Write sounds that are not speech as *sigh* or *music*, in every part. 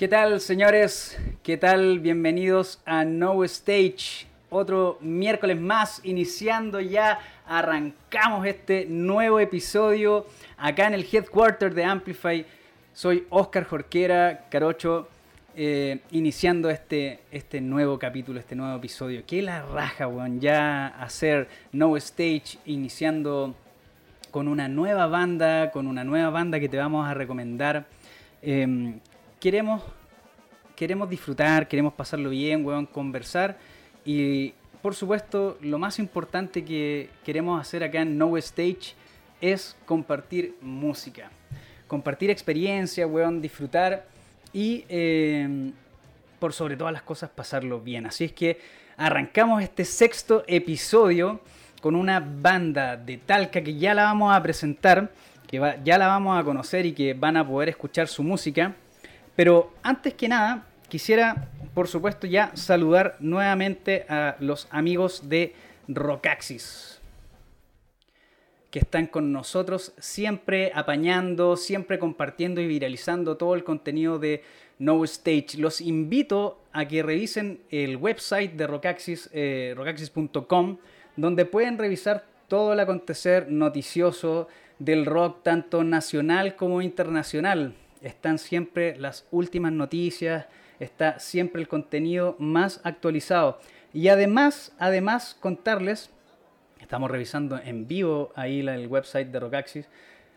¿Qué tal, señores? ¿Qué tal? Bienvenidos a No Stage. Otro miércoles más, iniciando ya, arrancamos este nuevo episodio acá en el headquarter de Amplify. Soy Oscar Jorquera, Carocho, eh, iniciando este, este nuevo capítulo, este nuevo episodio. Qué la raja, weón, ya hacer No Stage, iniciando con una nueva banda, con una nueva banda que te vamos a recomendar. Em, queremos, queremos disfrutar, queremos pasarlo bien, weón, conversar y por supuesto lo más importante que queremos hacer acá en No Stage es compartir música, compartir experiencia, weón, disfrutar y em, por sobre todas las cosas pasarlo bien. Así es que arrancamos este sexto episodio con una banda de Talca que ya la vamos a presentar, que ya la vamos a conocer y que van a poder escuchar su música. Pero antes que nada, quisiera, por supuesto, ya saludar nuevamente a los amigos de Rockaxis, que están con nosotros siempre apañando, siempre compartiendo y viralizando todo el contenido de No Stage. Los invito a que revisen el website de Rockaxis, eh, rockaxis.com, donde pueden revisar todo el acontecer noticioso del rock, tanto nacional como internacional están siempre las últimas noticias, está siempre el contenido más actualizado. Y además, además contarles, estamos revisando en vivo ahí el website de Rockaxis,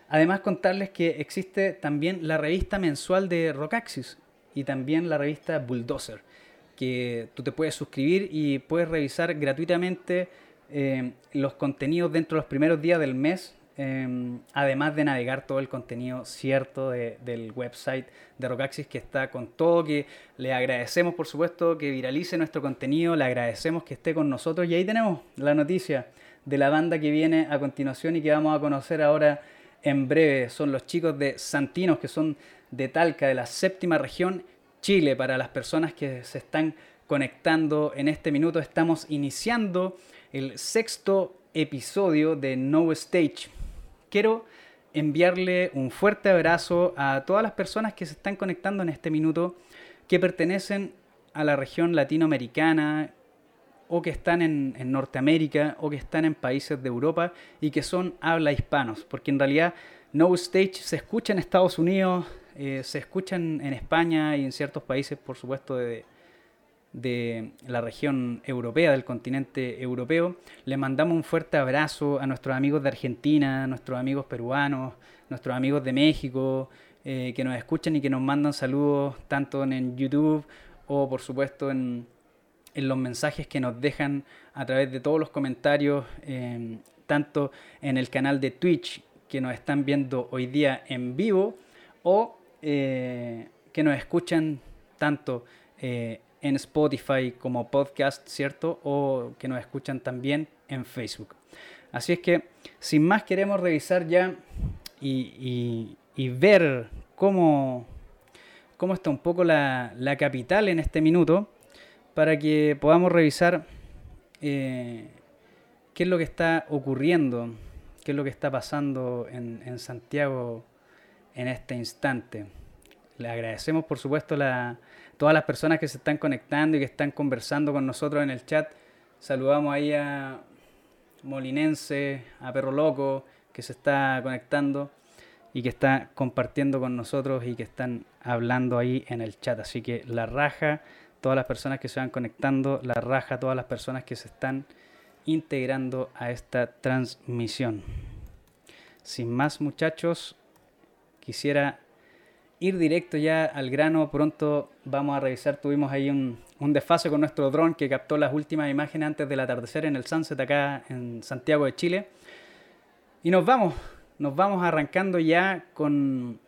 además contarles que existe también la revista mensual de Rockaxis y también la revista Bulldozer, que tú te puedes suscribir y puedes revisar gratuitamente eh, los contenidos dentro de los primeros días del mes Em, además de navegar todo el contenido cierto del website de Rockaxis que está con todo, que le agradecemos por supuesto que viralice nuestro contenido, le agradecemos que esté con nosotros y ahí tenemos la noticia de la banda que viene a continuación y que vamos a conocer ahora en breve. Son los chicos de Santinos que son de Talca, de la séptima región Chile, para las personas que se están conectando en este minuto. Estamos iniciando el sexto episodio de No Stage quiero enviarle un fuerte abrazo a todas las personas que se están conectando en este minuto, que pertenecen a la región latinoamericana o que están en, Norteamérica o que están en países de Europa y que son habla hispanos, porque en realidad No Stage se escucha en Estados Unidos, eh, se escucha en, en España y en ciertos países, por supuesto, de, de la región europea, del continente europeo. Le mandamos un fuerte abrazo a nuestros amigos de Argentina, a nuestros amigos peruanos, nuestros amigos de México, eh, que nos escuchan y que nos mandan saludos tanto en YouTube o por supuesto en, los mensajes que nos dejan a través de todos los comentarios, eh, tanto en el canal de Twitch que nos están viendo hoy día en vivo o eh, que nos escuchan tanto en Spotify como podcast, ¿cierto? O que nos escuchan también en Facebook. Así es que, sin más, queremos revisar ya y, ver cómo, cómo está un poco la, capital en este minuto para que podamos revisar eh, qué es lo que está ocurriendo, qué es lo que está pasando en, en Santiago en este instante. Le agradecemos, por supuesto, la, todas las personas que se están conectando y que están conversando con nosotros en el chat. Saludamos ahí a Molinense, a Perro Loco, que se está conectando y que está compartiendo con nosotros y que están hablando ahí en el chat. Así que la raja, todas las personas que se van conectando, la raja, todas las personas que se están integrando a esta transmisión. Sin más muchachos, quisiera ir directo ya al grano, pronto vamos a revisar, tuvimos ahí un, desfase con nuestro dron que captó las últimas imágenes antes del atardecer en el sunset acá en Santiago de Chile. Y nos vamos, nos vamos arrancando ya con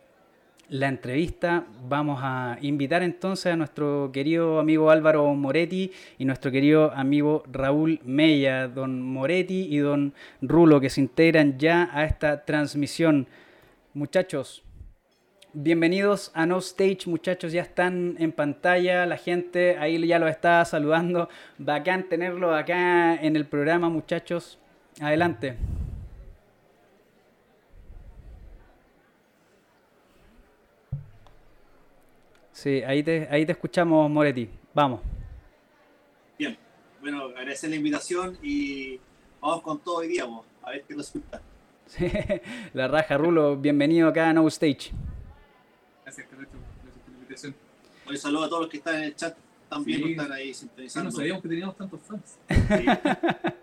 la entrevista. Vamos a invitar entonces a nuestro querido amigo Álvaro Moretti y nuestro querido amigo Raúl Mella, don Moretti y don Rulo, que se integran ya a esta transmisión. Muchachos, Bienvenidos a No Stage, muchachos, ya están en pantalla, la gente ahí ya lo está saludando. Bacán tenerlo acá en el programa, muchachos. Adelante. Sí, ahí te, ahí te escuchamos, Moretti. Vamos. Bien, bueno, agradecer la invitación y vamos con todo hoy día, a ver qué resulta. *laughs* la raja, Rulo, bienvenido acá a No Stage. Un saludo a todos los que están en el chat también sí. están ahí sintonizando. no sabíamos que teníamos tantos fans. *laughs*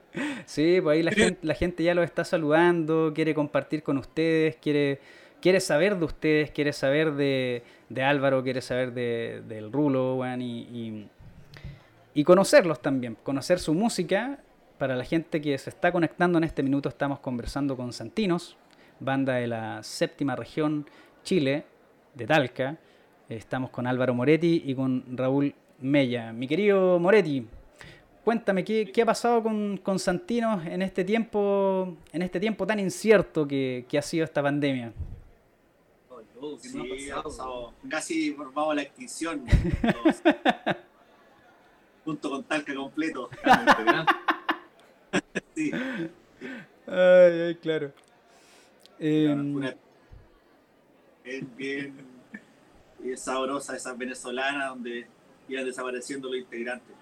Sí, pues ahí la gente, la gente ya los está saludando, quiere compartir con ustedes, quiere quiere saber de ustedes, quiere saber de, Álvaro, quiere saber de, del Rulo, y, y, conocerlos también, conocer su música. Para la gente que se está conectando en este minuto, estamos conversando con Santinos, banda de la séptima región Chile, de Talca. Estamos con Álvaro Moretti y con Raúl Mella. Mi querido Moretti, cuéntame ¿qué, qué, ha pasado con, con, Santinos en este tiempo, en este tiempo tan incierto que, que ha sido esta pandemia sí, ha pasado. Casi formamos la extinción. *laughs* junto con Talca completo. *laughs* sí. Ay, ay, claro. Eh, bien, bien y sabrosa esa venezolana donde iban desapareciendo los integrantes.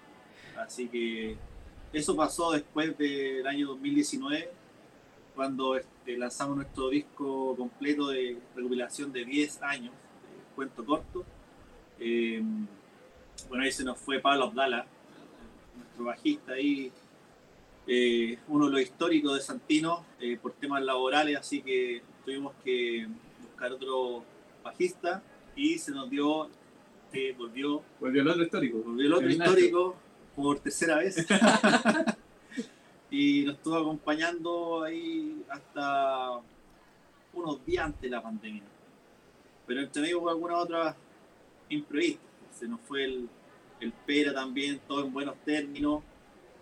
Así que eso pasó después del año 2019 cuando este, lanzamos nuestro disco completo de recopilación de 10 años, de cuento corto. Em, bueno, ahí se nos fue Pablo Abdala, nuestro bajista ahí, eh, uno de los históricos de Santino eh, por temas laborales, así que tuvimos que buscar otro bajista y se nos dio, volvió, volvió el otro histórico. Volvió el otro histórico por tercera vez. *laughs* y nos estuvo acompañando ahí hasta unos días antes de la pandemia. Pero entre medio hubo alguna otra imprevista. Se nos fue el, el Pera también, todo en buenos términos,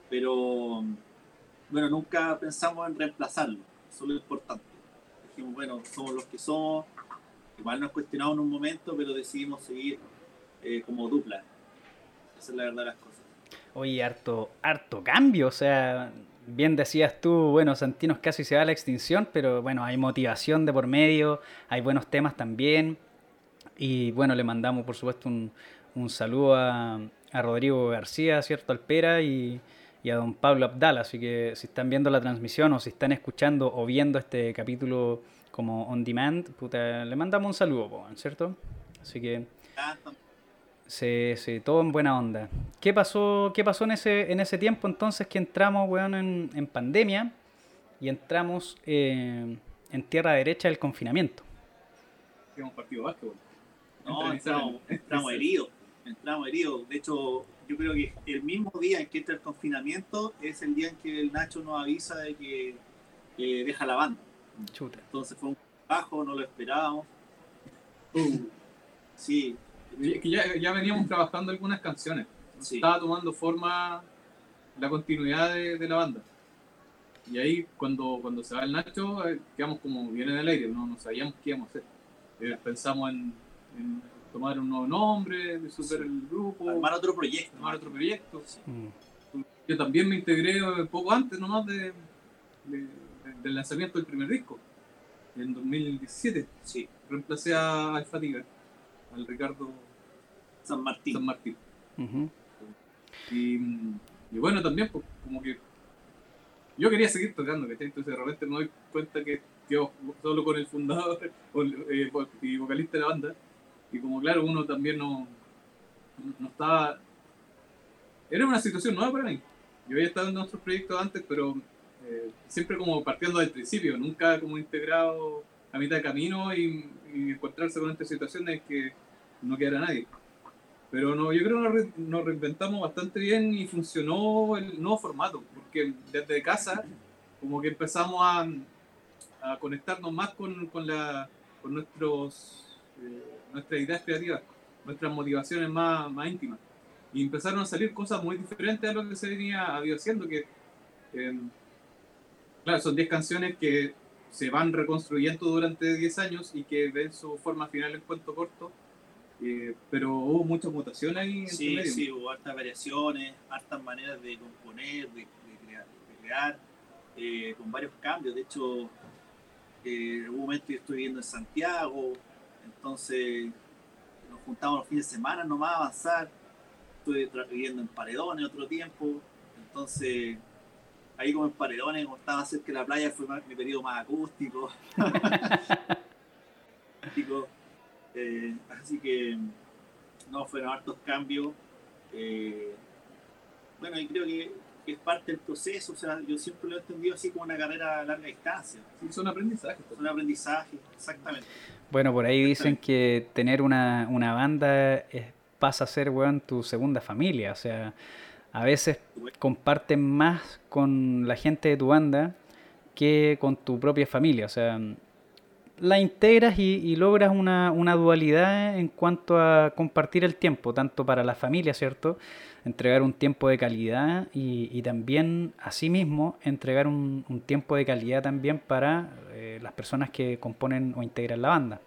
pero bueno, nunca pensamos en reemplazarlo, eso es lo importante. Dijimos, bueno, somos los que somos, igual nos cuestionamos en un momento, pero decidimos seguir eh, como dupla. Esa es la verdad de las cosas. Oye, harto, harto cambio, o sea, bien decías tú, bueno, Santinos casi se va a la extinción, pero bueno, hay motivación de por medio, hay buenos temas también. Y bueno, le mandamos por supuesto un, un saludo a, a, Rodrigo García, ¿cierto? Alpera y, y, a don Pablo Abdala. Así que si están viendo la transmisión o si están escuchando o viendo este capítulo como on demand, puta, le mandamos un saludo, ¿cierto? Así que... Sí, sí, todo en buena onda. ¿Qué pasó, qué pasó en, ese, en ese tiempo entonces que entramos, weón, en, en pandemia y entramos eh, en tierra derecha del confinamiento? Hemos partido básquetbol. No, entramos, entramos heridos. Entramos heridos. De hecho, yo creo que el mismo día en que entra el confinamiento es el día en que el Nacho nos avisa de que deja la banda. Chuta. Entonces fue un bajo, no lo esperábamos. Uh. Sí, que ya, ya veníamos trabajando algunas canciones. Estaba tomando forma la continuidad de, de, la banda. Y ahí, cuando, cuando se va el Nacho, eh, quedamos como bien en el aire, no, no sabíamos qué íbamos a hacer. Eh, pensamos en, en, tomar un nuevo nombre, disolver el grupo. Armar otro proyecto. Armar otro proyecto. Mm. Yo también me integré poco antes nomás de, de, del lanzamiento del primer disco, en 2017. Sí. Reemplacé a Alfatiga al Ricardo San Martín. San Martín. y, bueno, también, pues, como que yo quería seguir tocando, ¿cachai? Entonces de repente me doy cuenta que quedo solo con el fundador *laughs* eh, y vocalista de la banda. Y como claro, uno también no, no estaba... Era una situación nueva para mí. Yo había estado en otros proyectos antes, pero eh, siempre como partiendo del principio, nunca como integrado a mitad de camino y, encontrarse con esta situación es que no quedara nadie. Pero no, yo creo que nos, reinventamos bastante bien y funcionó el nuevo formato, porque desde casa como que empezamos a, a conectarnos más con, con, la, con nuestros, eh, nuestras ideas creativas, nuestras motivaciones más, más íntimas. Y empezaron a salir cosas muy diferentes a lo que se venía haciendo, que, eh, claro, son 10 canciones que se van reconstruyendo durante 10 años y que ven su forma final en cuento corto. Eh, pero hubo muchas mutaciones ahí. Sí, medio. sí, hubo hartas variaciones, hartas maneras de componer, de, crear, eh, con varios cambios. De hecho, eh, en un momento yo estoy viviendo en Santiago, entonces nos juntábamos los fines de semana nomás a avanzar. Estuve viviendo en Paredones otro tiempo, entonces ahí como en Paredones, como estaba cerca de la playa, fue mi periodo más acústico. *laughs* Eh, así que no fueron hartos cambios. Eh, bueno, y creo que, es parte del proceso, o sea, yo siempre lo he entendido así como una carrera a larga distancia. Sí, son aprendizajes. Son aprendizajes, exactamente. Bueno, por ahí dicen que tener una, una banda pasa a ser, weón, tu segunda familia, o sea, a veces comparten más con la gente de tu banda que con tu propia familia, o sea, la integras y, logras una, dualidad en cuanto a compartir el tiempo, tanto para la familia, ¿cierto? Entregar un tiempo de calidad y, también, asimismo, entregar un, tiempo de calidad también para eh, las personas que componen o integran la banda.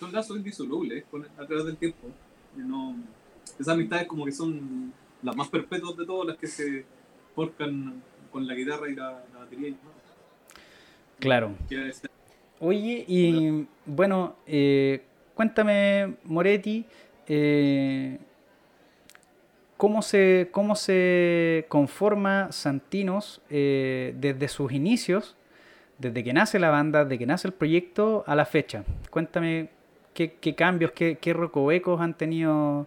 Son lazos indisolubles a través del tiempo. Esas amistades como que son las más perpetuas de todas las que se forjan con la guitarra y la, batería. Claro. Oye, y bueno, eh, cuéntame, Moretti, eh, ¿cómo, se, ¿cómo se conforma Santinos eh, desde sus inicios, desde que nace la banda, desde que nace el proyecto a la fecha? Cuéntame qué, cambios, qué, qué recovecos han tenido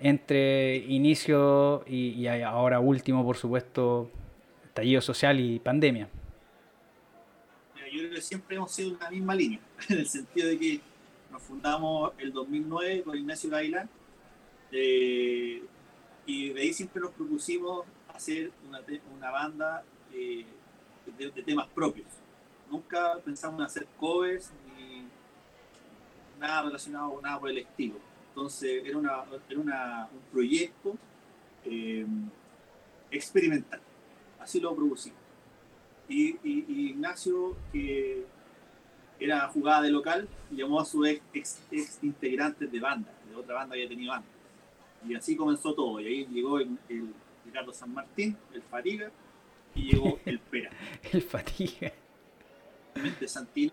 entre inicio y, ahora último, por supuesto, estallido social y pandemia yo creo que siempre hemos sido una misma línea, *laughs* en el sentido de que nos fundamos el 2009 con Ignacio Gailán eh, y de ahí siempre nos propusimos hacer una, banda eh, de, temas propios. Nunca pensamos en hacer covers ni nada relacionado con nada por el estilo. Entonces era, una, era una, un proyecto eh, experimental. Así lo propusimos. Y, Ignacio, que era jugada de local, llamó a su ex, ex, integrantes de banda, de otra banda que había tenido antes. Y así comenzó todo. Y ahí llegó el, Ricardo San Martín, el Fatiga, y llegó *laughs* el Pera. el Fatiga. Santino.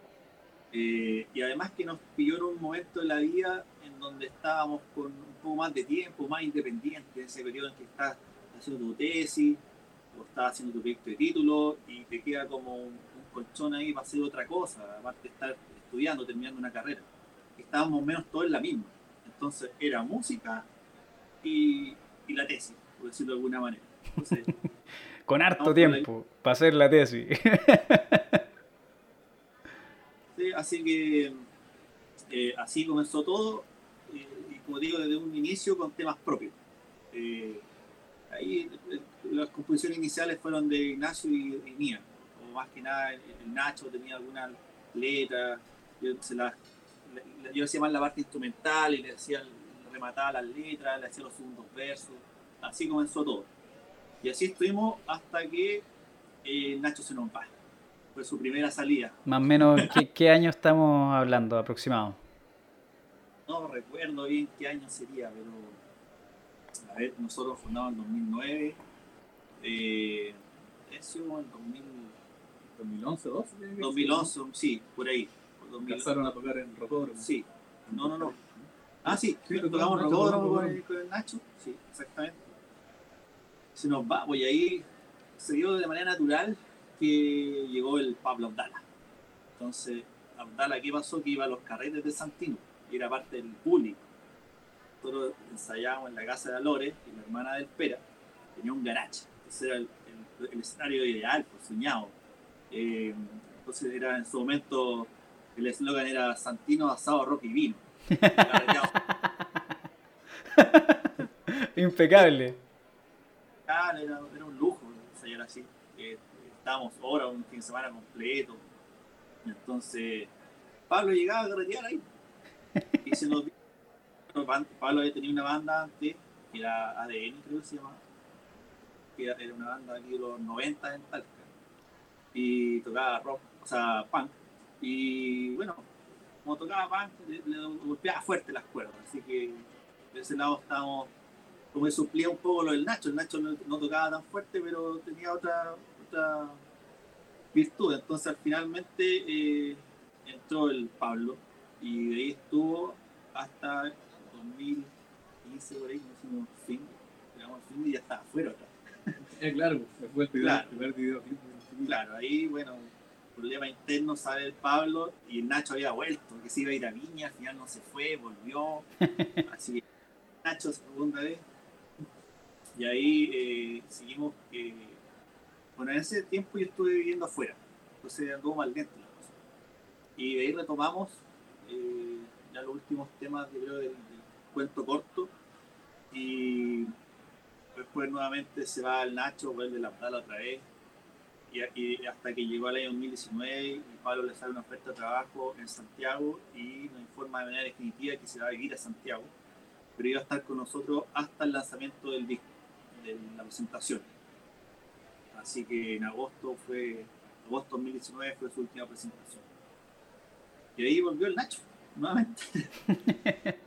Eh, y además que nos pilló en un momento de la vida donde estábamos con un poco más de tiempo, más independientes, ese periodo en que estás haciendo tu tesis, o estás haciendo tu proyecto de título y te queda como un, colchón ahí para hacer otra cosa, aparte de estar estudiando, terminando una carrera. Estábamos menos todos en la misma. Entonces era música y, la tesis, por decirlo de alguna manera. *laughs* Con harto tiempo para hacer la tesis. *laughs* sí, así que eh, así comenzó todo, como digo, desde un inicio con temas propios. Eh, ahí las composiciones iniciales fueron de Ignacio y, mía, o más que nada Nacho tenía alguna letra, yo, se hacía más la parte instrumental y le hacía remataba las letras, le hacía los segundos versos, así comenzó todo. Y así estuvimos hasta que eh, Nacho se nos va. Fue su primera salida. Más o menos, ¿qué, ¿qué, año estamos hablando aproximado? No recuerdo bien qué año sería, pero a ver, nosotros fundamos en 2009 eh, eso en 2011, 12. 2011, sí, por ahí. Empezaron a tocar en Rocódromo. Sí, no, no, no. Ah, sí, sí tocamos en Rocódromo con el, con el Nacho, sí, exactamente. Se nos va, pues ahí se dio de manera natural que llegó el Pablo Abdala. Entonces, Abdala, ¿qué pasó? Que iba a los carretes de Santino y era parte del público. Nosotros ensayábamos en la casa de Alores y la hermana del Pera tenía un garaje ese era el, escenario ideal, pues, soñado. Eh, entonces era en su momento, el eslogan era Santino, asado, rock y vino. *laughs* Impecable. Era, era, un lujo ensayar así. Eh, estábamos horas, un fin de semana completo. Entonces, Pablo llegaba a carretear ahí. Se Pablo había tenido una banda antes, que era ADN, creo que se llamaba que era una banda aquí de los 90 en Talca, y tocaba rock, o sea, punk. Y bueno, como tocaba punk, le, golpeaba fuerte las cuerdas, así que de ese lado estábamos, como que suplía un poco lo del Nacho. El Nacho no, tocaba tan fuerte, pero tenía otra, otra virtud. Entonces, finalmente eh, entró el Pablo y de ahí estuvo hasta 2015 por ahí, no hicimos fin, llegamos al fin y ya estaba afuera otra. *laughs* Eh, claro, fue el primer, Claro. primer video. Claro, ahí, bueno, problema interno, sale el Pablo y el Nacho había vuelto, que se iba a ir a Viña, al final no se fue, volvió. *laughs* Así que Nacho segunda vez. Y ahí eh, seguimos. eh, bueno, en ese tiempo yo estuve viviendo afuera, entonces anduvo más lento la cosa. Y de ahí retomamos eh, ya los últimos temas, del, del cuento corto. Y después nuevamente se va el Nacho, vuelve la Abdala otra vez y, hasta que llegó el año 2019 y Pablo le sale una oferta de trabajo en Santiago y nos informa de manera definitiva que se va a vivir a Santiago, pero iba a estar con nosotros hasta el lanzamiento del disco, de la presentación. Así que en agosto fue, agosto 2019 fue su última presentación. Y ahí volvió el Nacho, nuevamente. *laughs*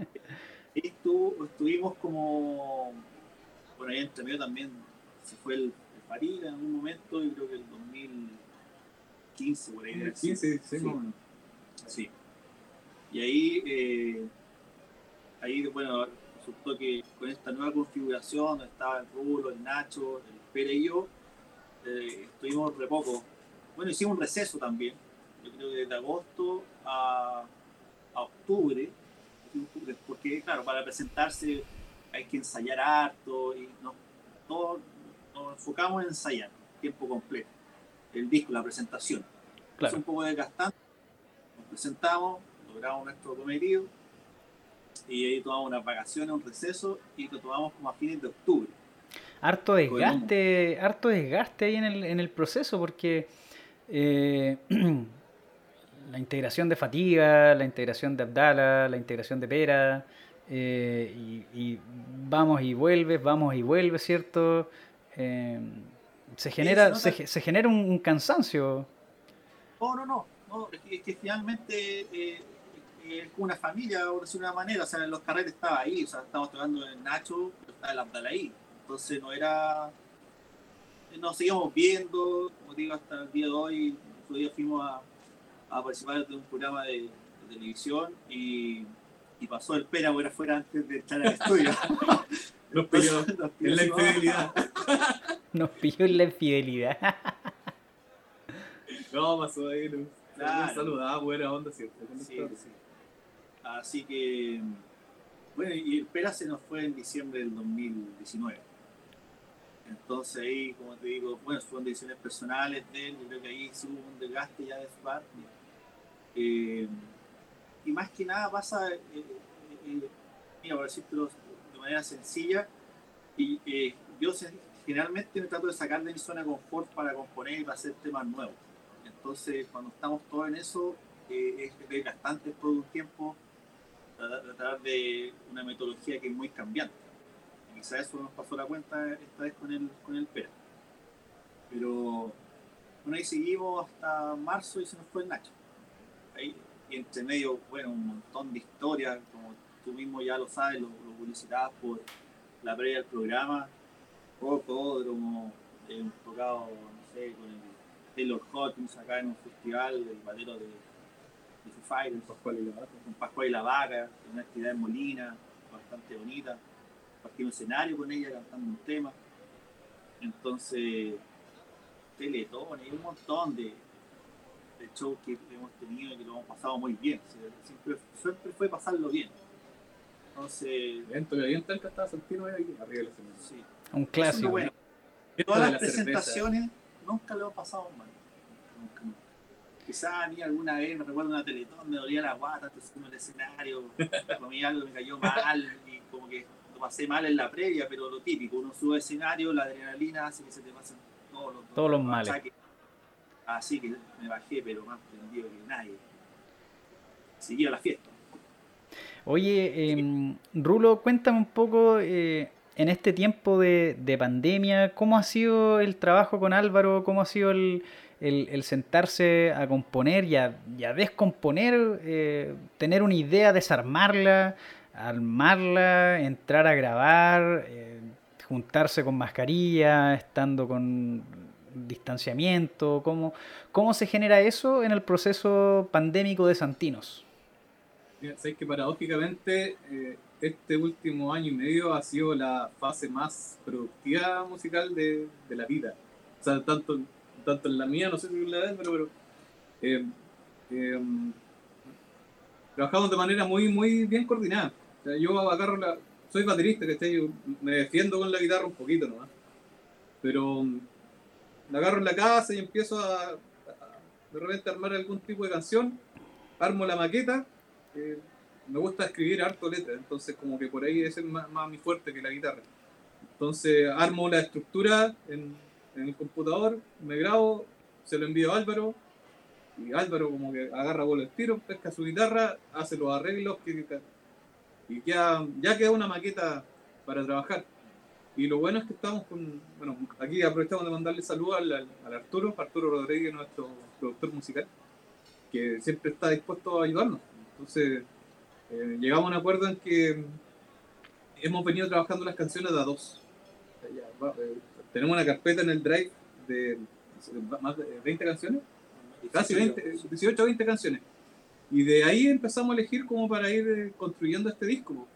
y estuvo- estuvimos como, por ahí entre medio también se fue el, el París en algún momento, y creo que el 2015 por ahí. debe ser. 15, 16, Sí. o menos. Sí. Y ahí, eh, ahí, bueno, resultó que con esta nueva configuración, donde estaba el Rulo, el Nacho, el Pere y yo, eh, estuvimos re poco. Bueno, hicimos un receso también, yo creo que desde agosto a, a octubre, porque, claro, para presentarse hay que ensayar harto y nos, todos nos enfocamos en ensayar, tiempo completo, el disco, la presentación. Es un poco desgastante. Nos presentamos, logramos nuestro cometido y ahí tomamos unas vacaciones, un receso y lo tomamos como a fines de octubre. Harto desgaste, harto desgaste ahí en el, en el proceso porque eh, *clears throat* la integración de Fatiga, la integración de Abdala, la integración de Pera, eh, y, y vamos y vuelves, vamos y vuelves, ¿cierto? Eh, se genera, se genera un, un cansancio. No, no, no, no, es, que, finalmente eh, es como una familia, por decirlo de una manera, o sea, en los carretes estaba ahí, o sea, estábamos tocando en Nacho, pero estaba el Abdal ahí, entonces no era, nos seguíamos viendo, como digo, hasta el día de hoy, otro día fuimos a, a participar de un programa de, de televisión y, y pasó el pera por afuera antes de entrar al estudio. *laughs* Los pilló nos en la infidelidad. *laughs* Nos pilló en la infidelidad. *laughs* No, pasó ahí. No. Claro. Saludaba, buena onda siempre. Sí, sí. Así que, bueno, y el Pera se nos fue en diciembre del 2019. Entonces ahí, como te digo, bueno, fueron decisiones personales de él, yo creo que ahí hubo un desgaste ya de su parte. Eh, y más que nada pasa, eh, eh, eh, mira, por decirlo de manera sencilla, y yo generalmente me trato de sacar de mi zona de confort para componer y para hacer temas nuevos. Entonces, cuando estamos todos en eso, es desgastante por un tiempo tratar, de una metodología que es muy cambiante. Quizás eso nos pasó la cuenta esta vez con el, con el PERA. Pero bueno, ahí seguimos hasta marzo y se nos fue el Nacho. Ahí, y entre medio, bueno, un montón de historias, como tú mismo ya lo sabes, lo, lo publicitabas por la previa del programa, Rocódromo, hemos tocado, no sé, con el Taylor Hawkins acá en un festival, el batero de, de Foo Fighters, Pascual y la vaca. con Pascual y la Vaca, en una actividad en Molina, bastante bonita. Partí un escenario con ella cantando un tema. Entonces, Teletón, hay un montón de, de shows que hemos tenido y que lo hemos pasado muy bien. Siempre, siempre fue pasarlo bien. Entonces, Evento que estaba Santino ahí arriba del escenario. sí. Un clásico. bueno. Todas de las la cerveza. presentaciones nunca lo he pasado mal. Nunca, nunca. Quizás a mí alguna vez, me recuerdo una teletón, me dolía la guata, entonces en el escenario, comí algo me cayó mal y como que lo pasé mal en la previa, pero lo típico, uno sube al escenario, la adrenalina hace que se te pasen todos los, Todos los males. achaques. Así que me bajé, pero más prendido que nadie. Seguía la fiesta. Oye, em, Rulo, cuéntame un poco eh, en este tiempo de, de pandemia, ¿cómo ha sido el trabajo con Álvaro? ¿Cómo ha sido el, el- el sentarse a componer y a, y a descomponer, eh, tener una idea, desarmarla, armarla, entrar a grabar, eh, juntarse con mascarilla, estando con distanciamiento? ¿Cómo, ¿Cómo se genera eso en el proceso pandémico de Santinos? Sabéis que paradójicamente eh, este último año y medio ha sido la fase más productiva musical de, de la vida. O sea, tanto, tanto en la mía, no sé si en la de pero, pero eh, eh, trabajamos de manera muy, muy bien coordinada. O yo agarro la. Soy baterista, que yo me defiendo con la guitarra un poquito nomás. Pero la agarro en la casa y empiezo a, de repente armar algún tipo de canción, armo la maqueta me gusta escribir harto letras, entonces como que por ahí es más, más mi fuerte que la guitarra. Entonces armo la estructura en, en, el computador, me grabo, se lo envío a Álvaro, y Álvaro como que agarra bola el tiro, pesca su guitarra, hace los arreglos y queda, ya queda una maqueta para trabajar. Y lo bueno es que estamos con, bueno, aquí aprovechamos de mandarle saludos al, al Arturo, Arturo Rodríguez, nuestro productor musical, que siempre está dispuesto a ayudarnos. Entonces, eh, llegamos a un acuerdo en que hemos venido trabajando las canciones de a dos. Eh, tenemos una carpeta en el drive de más de 20 canciones, casi 20, 18 o 20 canciones. Y de ahí empezamos a elegir como para ir eh, construyendo este disco.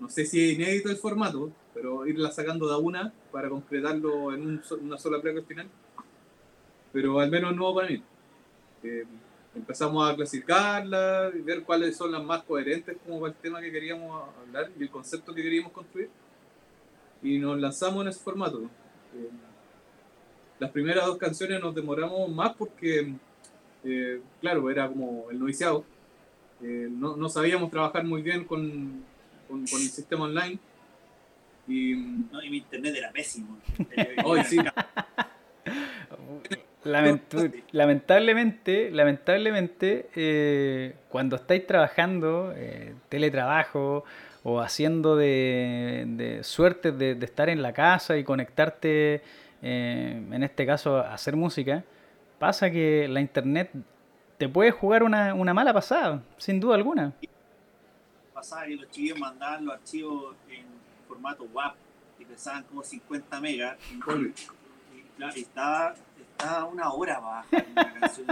No sé si es inédito el formato, pero irla sacando de una para concretarlo en una sola placa al final. Pero al menos nuevo para mí empezamos a clasificarla ver cuáles son las más coherentes como para el tema que queríamos hablar y el concepto que queríamos construir. Y nos lanzamos en ese formato. Eh, las primeras dos canciones nos demoramos más porque, eh, claro, era como el noviciado. Eh, no, sabíamos trabajar muy bien con, con, con el sistema online. Y, no, y mi internet era pésimo. *laughs* Hoy sí. lamentablemente, lamentablemente, eh, cuando estáis trabajando, eh, teletrabajo o haciendo de, suerte de, estar en la casa y conectarte, eh, en este caso, a hacer música, pasa que la internet te puede jugar una, mala pasada, sin duda alguna. Pasaba que los chiquillos mandaban los archivos en formato WAP y pesaban como 50 megas. Y, y estaba una hora baja una canción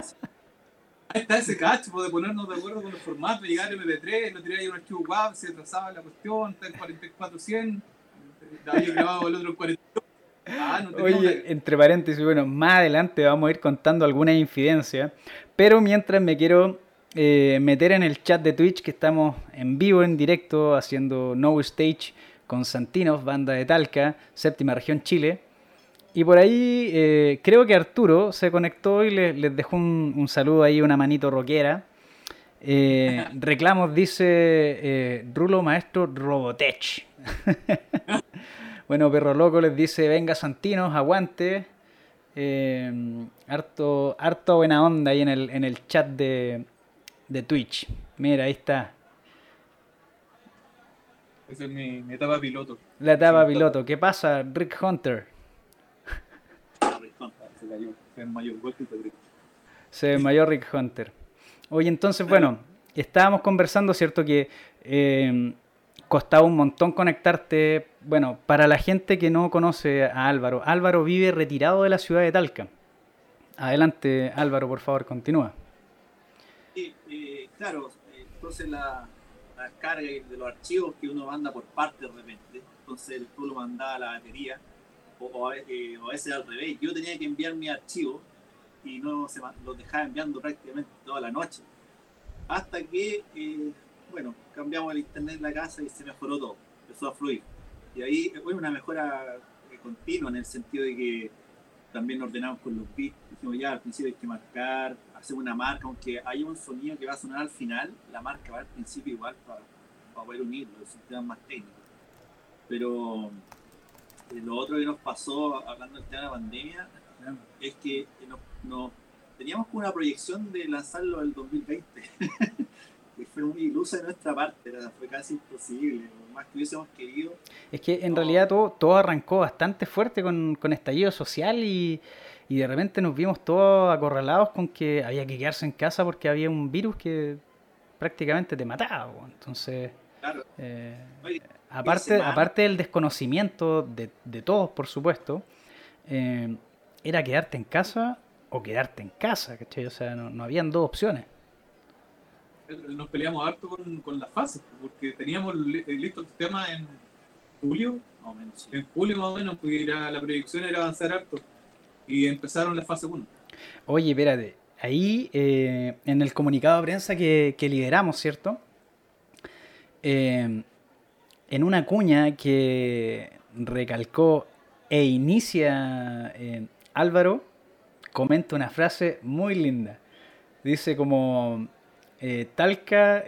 Ahí está ese cacho de ponernos de acuerdo con los formatos, llegar al MP3, lo tirar ahí un archivo WAV, se trazaba la cuestión, está en 4400, había grabado el otro en 42. Ah, no Oye, entre paréntesis, bueno, más adelante vamos a ir contando alguna incidencia, pero mientras me quiero eh, meter en el chat de Twitch que estamos en vivo, en directo, haciendo No Stage con Santinos, banda de Talca, séptima región Chile. Y por ahí eh, creo que Arturo se conectó y les, dejó un, saludo ahí, una manito rockera. Eh, *laughs* reclamos, dice Rulo Maestro Robotech. *laughs* bueno, Perro Loco les dice, venga Santinos, aguante. harto, harto buena onda ahí en el, en el chat de, de Twitch. Mira, ahí está. Esa es mi, mi etapa piloto. La etapa piloto. ¿Qué pasa, Rick Hunter? se desmayó Se mayor Rick Hunter. Oye, entonces, bueno, estábamos conversando, ¿cierto? Que eh, costaba un montón conectarte. Bueno, para la gente que no conoce a Álvaro, Álvaro vive retirado de la ciudad de Talca. Adelante, Álvaro, por favor, continúa. Eh, claro, entonces la, carga de los archivos que uno manda por parte de repente, entonces tú lo mandas a la batería o, eh, o, a veces al revés. Yo tenía que enviar mi archivo y no se los dejaba enviando prácticamente toda la noche. Hasta que, eh, bueno, cambiamos el internet en la casa y se mejoró todo, empezó a fluir. Y ahí fue una mejora eh, continua en el sentido de que también ordenamos con los bits. Dijimos ya al principio hay que marcar, hacer una marca, aunque hay un sonido que va a sonar al final, la marca va al principio igual para, para poder unirlo, los sistemas más técnicos. Pero eh, lo otro que nos pasó, hablando del tema de la pandemia, es que nos, teníamos una proyección de lanzarlo el 2020. y *laughs* fue muy ilusa de nuestra parte, fue casi imposible, más que hubiésemos querido. Es que en realidad todo, todo arrancó bastante fuerte con, con estallido social y, y de repente nos vimos todos acorralados con que había que quedarse en casa porque había un virus que prácticamente te mataba. Entonces, claro. eh, aparte, aparte del desconocimiento de, de todos, por supuesto, eh, era quedarte en casa o quedarte en casa, ¿cachai? O sea, no, no habían dos opciones. nos peleamos harto con, con las fases, porque teníamos listo el tema en julio, más o menos. En julio más o menos, porque la proyección era avanzar harto. Y empezaron la fase 1. Oye, espérate. Ahí, eh, en el comunicado de prensa que, que lideramos, ¿cierto? Eh, en una cuña que recalcó e inicia eh, Álvaro, comenta una frase muy linda. Dice como Talca,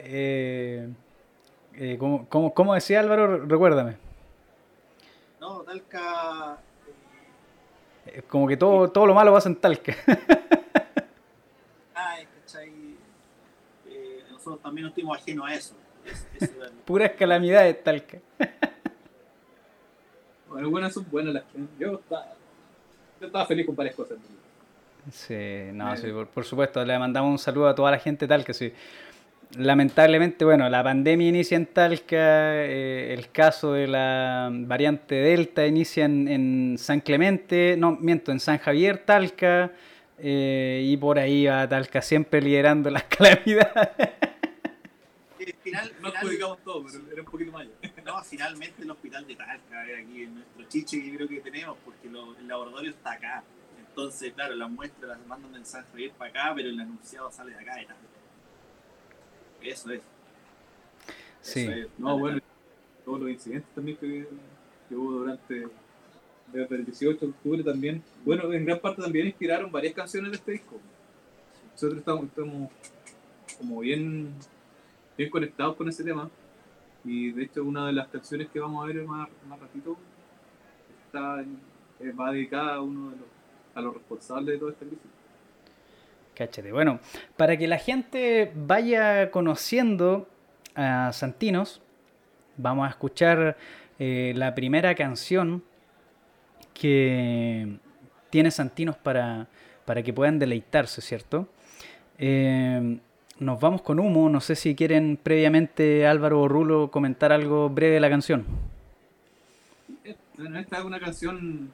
como, ¿cómo, decía Álvaro? Recuérdame. No, Talca como que todo, todo lo malo pasa en Talca. Ay, ¿cachai? Eh, nosotros también no estuvimos ajenos a eso. *laughs* Puras calamidades Talca. bueno, buenas son buenas las yo estaba, yo estaba feliz con varias cosas. Sí, no, sí, por, supuesto, le mandamos un saludo a toda la gente Talca, sí lamentablemente, bueno, la pandemia inicia en Talca, eh, el caso de la variante Delta inicia en, San Clemente, no, miento, en San Javier, Talca, eh, y por ahí va Talca siempre liderando las *laughs* calamidades. Final, no final, todo, pero era un poquito más No, finalmente el hospital de Talca, eh, aquí en nuestro chiche que creo que tenemos, porque el laboratorio está acá. Entonces, claro, las muestras las mandan en San Javier para acá, pero el anunciado sale de acá de Talca. Eso es. Sí. No, bueno, todos los incidentes también que, hubo durante desde el 18 de octubre también, bueno, en gran parte también inspiraron varias canciones de este disco. Nosotros estamos, estamos como bien, bien conectados con ese tema. Y de hecho una de las canciones que vamos a ver más, más ratito está, va dedicada a uno de los, a los responsables de toda esta crisis. Bueno, para que la gente vaya conociendo a Santinos, vamos a escuchar eh, la primera canción que tiene Santinos para, para que puedan deleitarse, ¿cierto? Eh, nos vamos con Humo. No sé si quieren previamente Álvaro o Rulo comentar algo breve de la canción. esta es una canción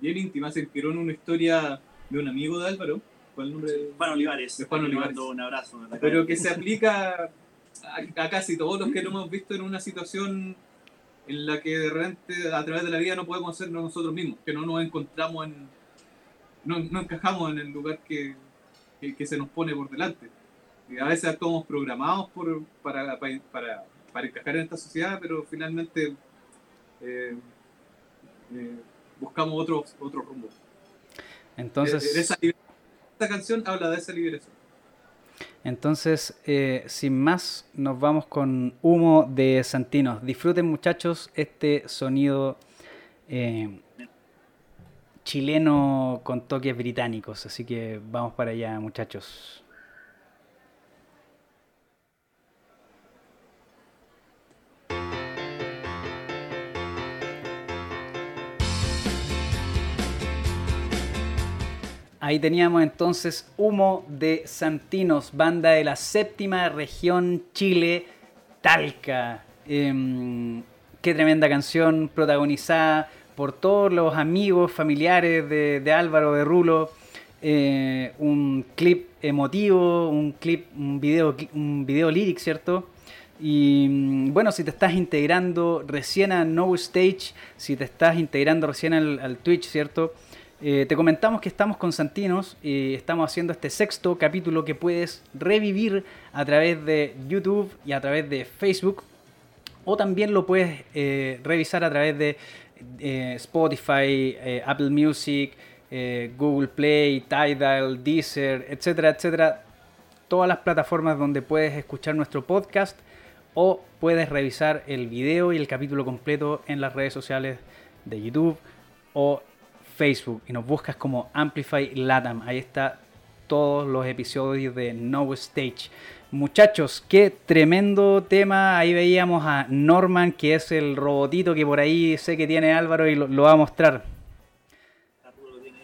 bien íntima, se inspiró en una historia de un amigo de Álvaro Juan Olivares. Juan Olivares. un abrazo. Pero que se aplica a, casi todos los que lo hemos visto en una situación en la que de repente a través de la vida no podemos ser nosotros mismos, que no nos encontramos en. no, no encajamos en el lugar que, que, se nos pone por delante. Y a veces actuamos programados por, para, para, para, encajar en esta sociedad, pero finalmente eh, eh, buscamos otro, otro rumbo. Entonces esta canción habla de esa liberación. Entonces, eh, sin más, nos vamos con Humo de Santinos. Disfruten muchachos este sonido eh, chileno con toques británicos. Así que vamos para allá muchachos. Ahí teníamos entonces Humo de Santinos, banda de la séptima región Chile, Talca. Em, qué tremenda canción protagonizada por todos los amigos, familiares de, Álvaro de Rulo. Eh, un clip emotivo, un clip, un video, un video lyric, ¿cierto? Y mm, bueno, si te estás integrando recién a No Stage, si te estás integrando recién al Twitch, ¿cierto? Eh, te comentamos que estamos con Santinos y estamos haciendo este sexto capítulo que puedes revivir a través de YouTube y a través de Facebook. O también lo puedes eh, revisar a través de eh, Spotify, Apple Music, Google Play, Tidal, Deezer, etcétera, etcétera. Todas las plataformas donde puedes escuchar nuestro podcast o puedes revisar el video y el capítulo completo en las redes sociales de YouTube o Facebook y nos buscas como Amplify Latam. Ahí está todos los episodios de No Stage. Muchachos, qué tremendo tema. Ahí veíamos a Norman, que es el robotito que por ahí sé que tiene Álvaro y lo, va a mostrar.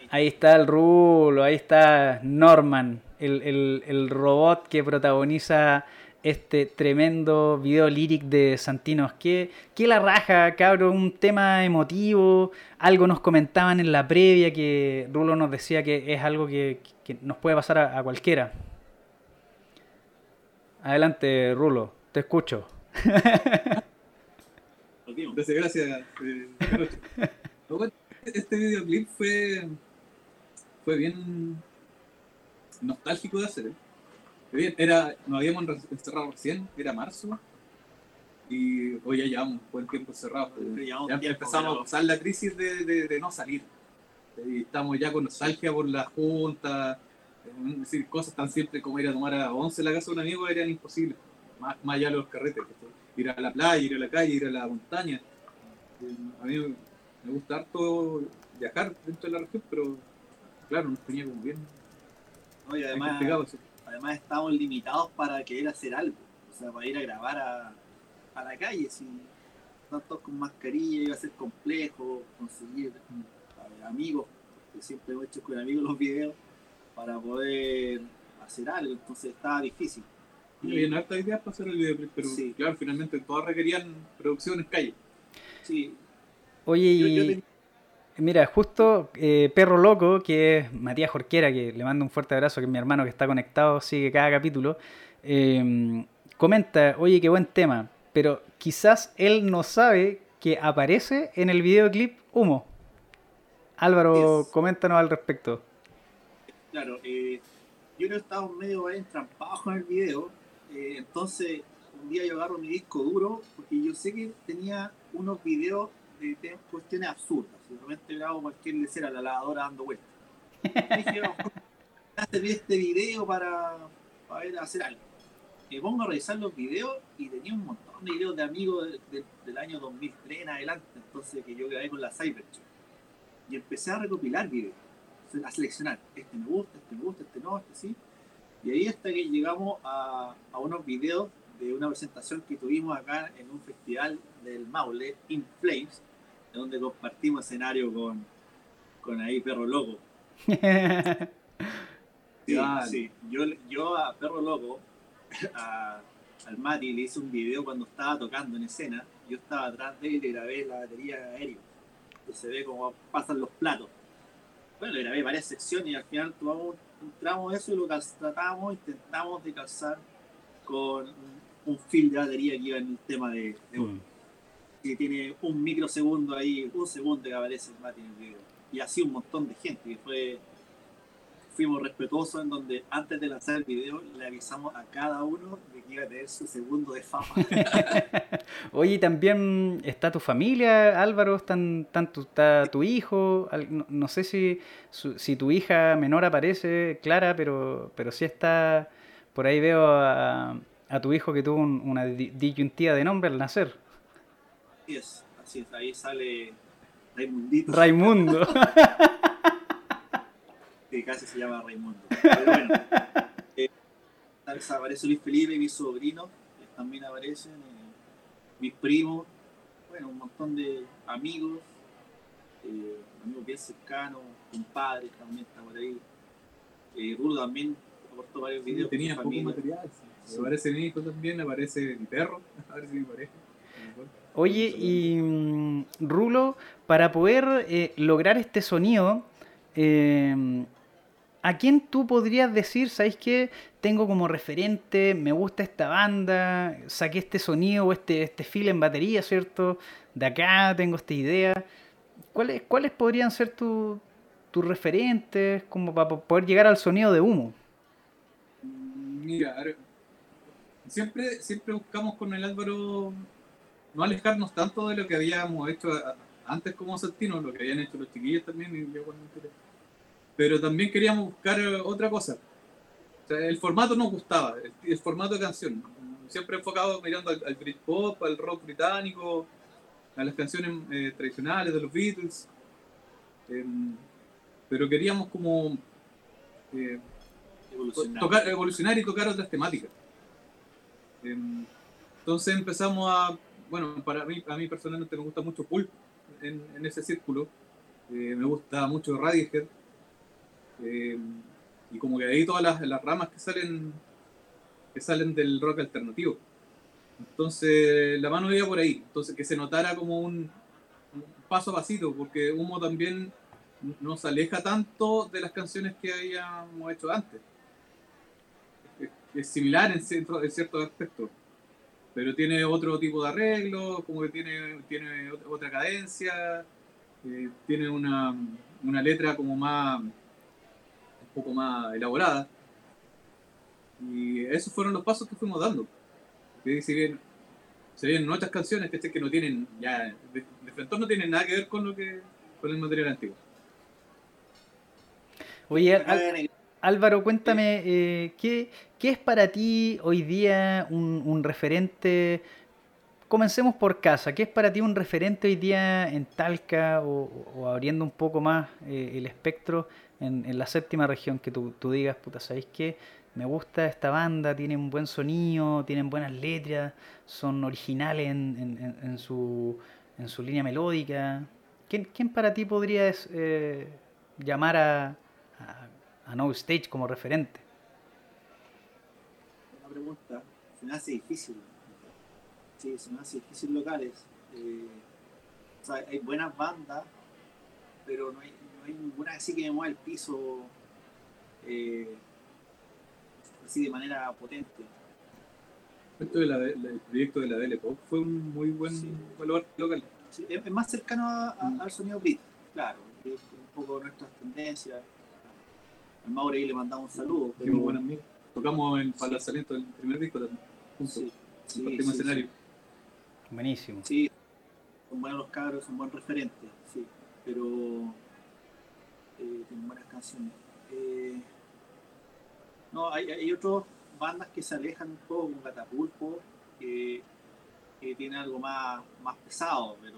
Ahí está el rulo, ahí está Norman, el, el robot que protagoniza este tremendo video lyric de Santinos. ¿Qué, qué la raja, cabrón? Un tema emotivo. Algo nos comentaban en la previa que Rulo nos decía que es algo que, nos puede pasar a, cualquiera. Adelante, Rulo, te escucho. *laughs* Gracias. Eh, *laughs* este videoclip fue, fue bien nostálgico de hacer. ¿eh? Era, nos habíamos encerrado recién, era marzo, y hoy ya llevamos buen tiempo encerrados. Ya, empezamos a pasar la crisis de, de, no salir. Y estamos ya con nostalgia por la junta, es decir, cosas tan simples como ir a tomar a 11 en la casa de un amigo eran imposibles, más, más allá de los carretes. Ir a la playa, ir a la calle, ir a la montaña. A mí me gusta harto viajar dentro de la región, pero claro, nos tenía como bien. No, y además, además estamos limitados para querer hacer algo, o sea, para ir a grabar a, a la calle, si están todos con mascarilla, iba a ser complejo conseguir mm. amigos, que siempre hemos hecho con amigos los videos, para poder hacer algo, entonces estaba difícil. Y había hartas ideas para hacer el video, pero claro, finalmente todas requerían producción en calle. Sí. Oye, y... Mira, justo eh, Perro Loco, que es Matías Jorquera, que le mando un fuerte abrazo, que es mi hermano que está conectado, sigue cada capítulo, eh, comenta, oye, qué buen tema, pero quizás él no sabe que aparece en el videoclip Humo. Álvaro, coméntanos al respecto. Claro, eh, yo no estaba medio entrampado con el video, eh, entonces un día yo agarro mi disco duro, porque yo sé que tenía unos videos de, cuestiones absurdas, simplemente grabo cualquier lecera a la lavadora dando vueltas. Dije, *laughs* este video para, para hacer algo me pongo a revisar los videos y tenía un montón de videos de amigos del año 2003 en adelante, entonces que yo grabé con la Cybertruck. Y empecé a recopilar videos, a seleccionar, este me gusta, este me gusta, este no, este sí. Y ahí hasta que llegamos a, a unos videos de una presentación que tuvimos acá en un festival del Maule, In Flames, donde compartimos escenario con, con ahí Perro Loco. *laughs* sí, sí. Yo, yo a Perro Loco *laughs* al Mati le hice un video cuando estaba tocando en escena. Yo estaba atrás de él y le grabé la batería aérea. Se ve cómo pasan los platos. Bueno, le grabé varias secciones y al final tomamos un tramo de eso y lo tratamos, intentamos de calzar con un fil de batería que iba en el tema de, uno. Que tiene un microsegundo ahí, un segundo que aparece el Mati en el video. Y así un montón de gente, que fue fuimos respetuosos en donde antes de lanzar el video le avisamos a cada uno de que iba a tener su segundo de fama. *laughs* Oye, también está tu familia, Álvaro, están, está tu hijo, no, sé si, si tu hija menor aparece, Clara, pero, pero sí está, por ahí veo a, tu hijo que tuvo una disyuntiva de nombre al nacer. Así es, así es, ahí sale Raimundito. Raimundo. *laughs* que casi se llama Raimundo. Pero bueno, *laughs* eh, aparece Luis Felipe, mis sobrinos, también aparecen, eh, mis primos, bueno, un montón de amigos, eh, amigos bien cercanos, compadres también está por ahí. Eh, Rulo también aportó varios videos. Tenía poco material. Aparece mi hijo también, aparece mi perro, *laughs* aparece mi pareja. Oye, y mm, Rulo, para poder eh, lograr este sonido, eh, ¿a quién tú podrías decir, sabes qué? Tengo como referente, me gusta esta banda, saqué este sonido o este, este feel en batería, ¿cierto? De acá tengo esta idea. ¿Cuáles, cuáles podrían ser tus referentes como para poder llegar al sonido de humo? Mira, siempre, siempre buscamos con el Álvaro no alejarnos tanto de lo que habíamos hecho antes como Saltino, lo que habían hecho los chiquillos también y yo cuando pero también queríamos buscar eh, otra cosa. el formato nos gustaba, el, formato de canción. Siempre enfocado mirando al, al Britpop, al rock británico, a las canciones eh, tradicionales de los Beatles. Em, pero queríamos como eh, evolucionar. evolucionar y tocar otras temáticas. Em, entonces empezamos a, bueno, para mí, a mí personalmente me gusta mucho Pulp en, ese círculo. me gusta mucho Radiohead. Eh, y como que ahí todas las, ramas que salen que salen del rock alternativo. Entonces la mano iba por ahí, entonces que se notara como un, paso a pasito, porque Humo también nos aleja tanto de las canciones que habíamos hecho antes. es similar en, cierto, en ciertos aspectos, pero tiene otro tipo de arreglo, como que tiene, tiene otra cadencia, eh, tiene una, una letra como más, un poco más elaborada. Y esos fueron los pasos que fuimos dando. Que si bien se vienen otras canciones que, que no tienen, ya, de, de frente no tienen nada que ver con lo que con el material antiguo. Oye, Al, Álvaro, cuéntame, eh, ¿qué, ¿qué, es para ti hoy día un, un, referente? Comencemos por casa. ¿Qué es para ti un referente hoy día en Talca o, o abriendo un poco más eh, el espectro en, en, la séptima región? Que tú, tú digas, puta, ¿sabéis qué? me gusta esta banda, tienen un buen sonido, tienen buenas letras, son originales en, en, en su, en su línea melódica. ¿Quién, quién para ti podrías eh, llamar a, a, a, No Stage como referente? Una pregunta, se me hace difícil. Sí, se me hace difícil locales. Eh, o sea, hay buenas bandas, pero no hay, no hay ninguna así que me mueva el piso. Eh, así de manera potente. Esto de la, el proyecto de la DL Pop fue un muy buen sí. valor local. Sí, es más cercano a, a, al sonido Brit, claro, un poco nuestras tendencias. Al ahí le mandamos un saludo. Pero... Sí, buen amigo. Tocamos en, lanzamiento del primer disco también, juntos, sí, sí, sí, escenario. Buenísimo. Sí, son buenos los cabros, son buen referentes, sí, pero eh, tienen buenas canciones. Eh, no, hay, hay otras bandas que se alejan un poco, como Catapulpo, que, que tiene algo más, más pesado, pero...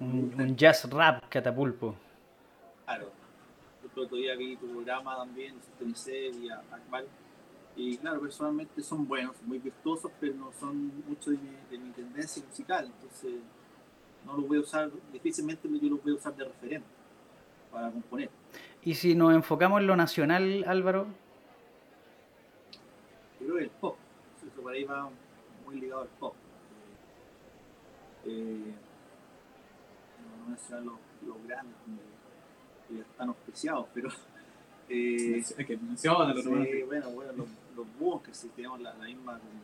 Un, un, jazz rap Catapulpo. Claro. El otro día vi tu programa también, Sintonicé y Akbar. Y claro, personalmente son buenos, muy virtuosos, pero no son mucho de mi, de mi tendencia musical. Entonces, no los voy a usar, difícilmente yo los voy a usar de referente para componer. Y si nos enfocamos en lo nacional, Álvaro, creo que el pop. Eso por ahí va muy ligado al pop. Eh, no mencionar los, los grandes que ya están auspiciados, pero. *laughs* Eh, es que los sí, bueno, bueno, los, los Bunkers, si tenemos la, la misma como,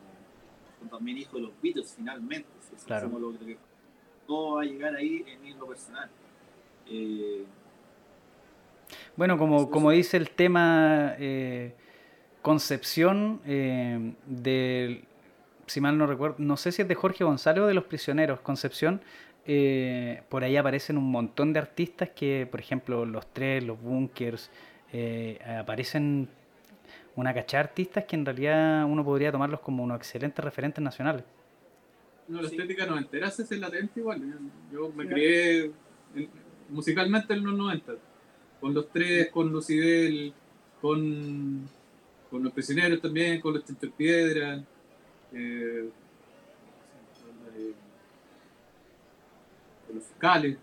como, también hijo de los Beatles finalmente. Si claro. lo que todo va a llegar ahí en lo personal. Eh, bueno, como, como dice el tema, eh, concepción eh, de, si mal no recuerdo, no sé si es de Jorge González o de Los Prisioneros, Concepción, eh, por ahí aparecen un montón de artistas que, por ejemplo, los tres, los bunkers, eh, aparecen una cachada de artistas que en realidad uno podría tomarlos como unos excelentes referentes nacionales. No, la sí. estética noventera es latente igual. Yo, yo me crié en, musicalmente en los 90, con los tres, con Lucidel, con con los prisioneros también, con los Piedra, eh, con los fiscales.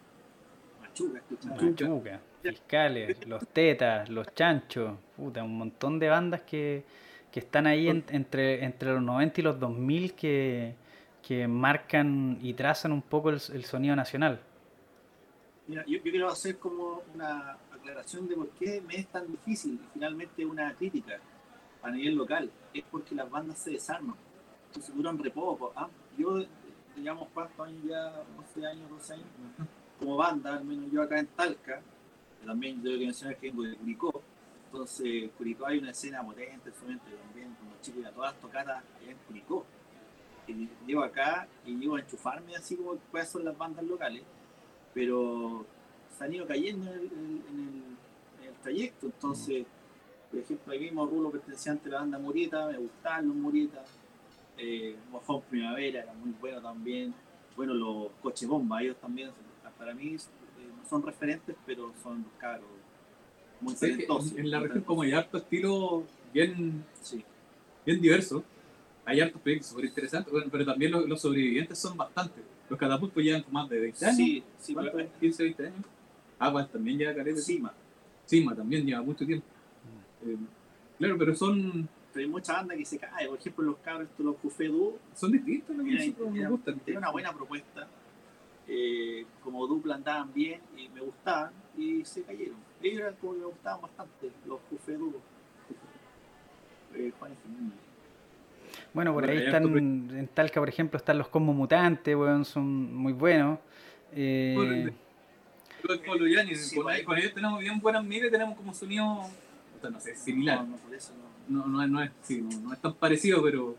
Machuca, Machuca, fiscales, los tetas, los chanchos, puta, un montón de bandas que, que están ahí en, entre, entre los 90 y los 2000 que, que marcan y trazan un poco el, el sonido nacional. Mira, yo, yo, quiero hacer como una aclaración de por qué me es tan difícil y finalmente una crítica a nivel local, es porque las bandas se desarman, entonces duran re poco. ¿ah? Yo, digamos, cuántos años ya, 11 años, 12 años, como banda, al menos yo acá en Talca, también tengo que mencionar que vengo de Curicó, entonces Curicó hay una escena potente, solamente también con los chicos y a todas las tocadas allá en Curicó. Y llego acá y llego a enchufarme así como pueden son las bandas locales, pero se han ido cayendo en el, en en trayecto, entonces... Por ejemplo, ahí mismo Rulo perteneciente a la banda Murieta, me gustaban los Murieta. Eh, Mojón Primavera era muy bueno también. Bueno, los Coche Bomba, ellos también, para mí, eh, no son referentes, pero son caros, muy talentosos. En, en, la región, como hay harto estilo bien, sí. bien diverso, hay hartos proyectos súper interesantes, bueno, pero también los, los, sobrevivientes son bastantes. Los catapultos llevan más de 20 años. Sí, sí, 15, 20 años. Aguas también lleva carete. Cima. Cima también lleva mucho tiempo. Eh, claro, pero son. Pero hay mucha banda que se cae. Por ejemplo, los cabros, los Cufé Dúo. Son distintos, ¿no? Era, me gustan. Tiene una buena propuesta. Eh, como dupla andaban bien y me gustaban y se cayeron. Ellos eran como que me gustaban bastante, los Cufé Dúo. eh, Juan Jiménez. Bueno, por Bueno, ahí están, estuve- en Talca, por ejemplo, están los Cosmos Mutantes, weón, son muy buenos. Eh, Por el- Yo el Polo Yanis, Sí, con, bueno. con ellos tenemos bien buenas miras y tenemos como sonido, no sé, similar. No, no, por eso no. No, no, es- no es, sí, no, no es tan parecido, pero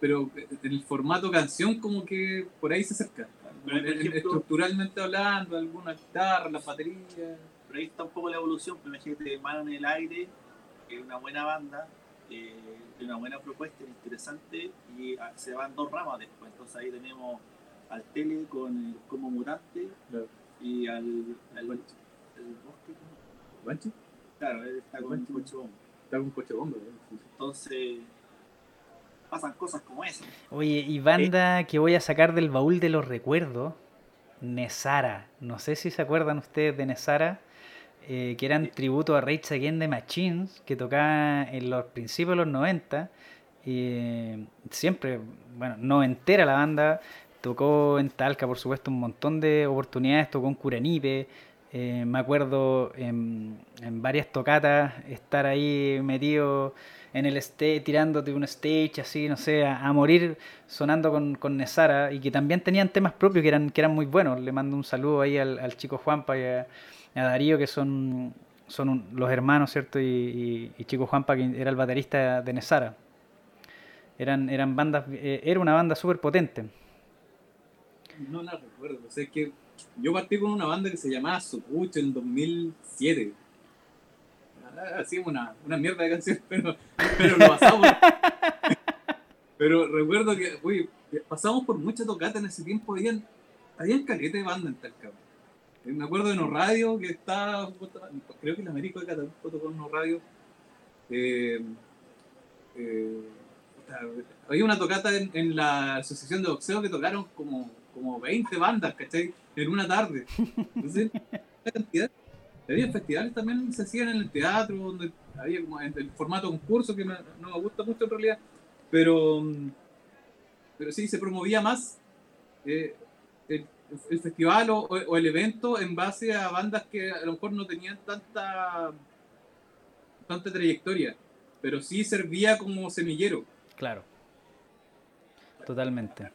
pero en el formato canción como que por ahí se acerca. Pero, ejemplo- estructuralmente hablando, alguna guitarra, las baterías. Pero ahí está un poco la evolución, pero imagínate Mano en el Aire, que es una buena banda, eh, tiene una buena propuesta, interesante, y ah, se van dos ramas después. Entonces ahí tenemos al Tele con el Como Mutante Claro. y al, al, al Bosque, ¿no? ¿Banchi? claro, él está con Banchi. Un coche bomba. ¿no? Entonces pasan cosas como esas. Oye, y banda que voy a sacar del baúl de los recuerdos, Nesara. No sé si se acuerdan ustedes de Nesara, eh, que eran tributo a Rage Against the Machines, que tocaba en los principios de los 90. Y siempre, bueno, no entera la banda. Tocó en Talca, por supuesto, un montón de oportunidades. Tocó en Curanipe. Eh, me acuerdo en, varias tocatas estar ahí metido en el stage, tirándote un stage así, no sé, a, morir sonando con, con Nesara y que también tenían temas propios que eran, que eran muy buenos. Le mando un saludo ahí al, chico Juanpa y a, Darío, que son, son los hermanos, ¿cierto? Y, chico Juanpa, que era el baterista de Nesara. Eran, eran bandas, eh, era una banda súper potente. No la recuerdo. Es que yo partí con una banda que se llamaba Sopucho en 2007. Ah, Hacíamos una, una mierda de canción, *laughs* pero, pero lo pasamos. pero recuerdo que, uy, pasamos por mucha tocata en ese tiempo. Habían, habían caleta de banda en Talca. Eh, Me acuerdo de No Radio, que estaba, creo que el Américo de Catapulto tocó en No Radio. Eh, eh, había una tocata en, en la asociación de boxeo que tocaron como, como 20 bandas, ¿cachai? En una tarde. Entonces, *laughs* cantidad. Había festivales también se hacían en el teatro, donde había como el, el formato concurso que me- no me gusta mucho en realidad, pero, mm, pero sí se promovía más eh, el, el festival o, o el evento en base a bandas que a lo mejor no tenían tanta tanta trayectoria, pero sí servía como semillero. Claro. Totalmente.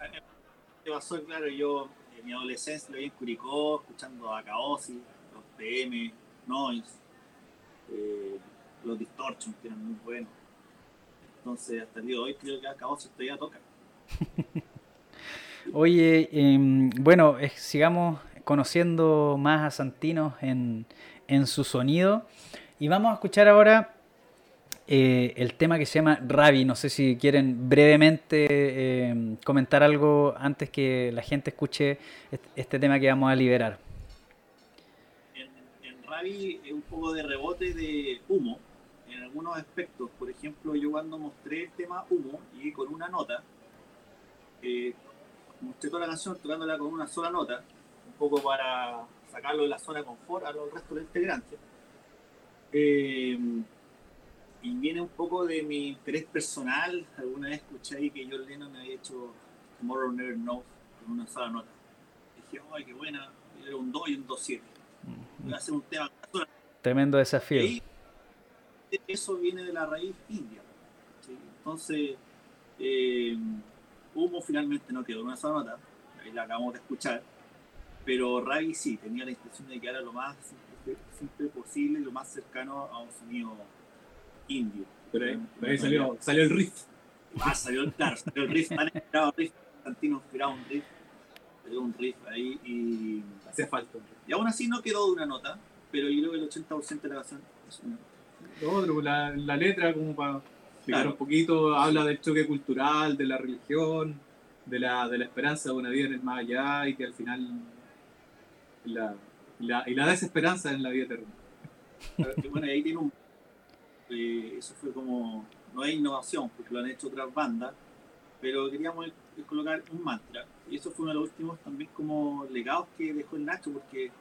¿Qué pasó? Claro, yo mi adolescencia lo vi en Curicó, escuchando a Caosi, los PM, Noise, eh, los Distortion, que eran muy buenos. Entonces, hasta el día de hoy creo que a Caosi todavía toca. *laughs* Oye, em, bueno, sigamos conociendo más a Santino en, en su sonido. Y vamos a escuchar ahora eh, el tema que se llama Ravi. No sé si quieren brevemente em, comentar algo antes que la gente escuche est- este tema que vamos a liberar. En, en Ravi es un poco de rebote de humo en algunos aspectos. Por ejemplo, yo cuando mostré el tema humo y con una nota, eh, mostré toda la canción tocándola con una sola nota, un poco para sacarlo de la zona de confort a los restos de integrantes. Eh, y viene un poco de mi interés personal. Alguna vez escuché ahí que John Lennon había hecho Tomorrow Never Knows con una sola nota. Dije, ¡ay, qué buena! Era un 2 y un 2-7. Voy a hacer un tema Tremendo y desafío. ahí, eso viene de la raíz india. ¿sí? Entonces, eh, Humo finalmente no quedó en una sola nota, ahí la acabamos de escuchar, pero Ravi sí, tenía la intención de que era lo más simple posible, lo más cercano a un sonido indio. Pero ahí, pero ahí salió, salió el riff. Ah, salió, claro, salió el riff, tan esperado riff, Santino inspiraba un riff, salió un riff ahí y, Hacía falta. y aún así no quedó de una nota, pero yo creo que el 80% de la canción es una Lo otro, la, la letra, como para explicar Claro. un poquito, habla del choque cultural, de la religión, de la, de la esperanza de una vida en el más allá y que al final. La, la- y la desesperanza en la vida eterna. Bueno, ahí tiene un. Eh, eso fue como. No es innovación, porque lo han hecho otras bandas, pero queríamos colocar un mantra. Y eso fue uno de los últimos también como legados que dejó el Nacho, porque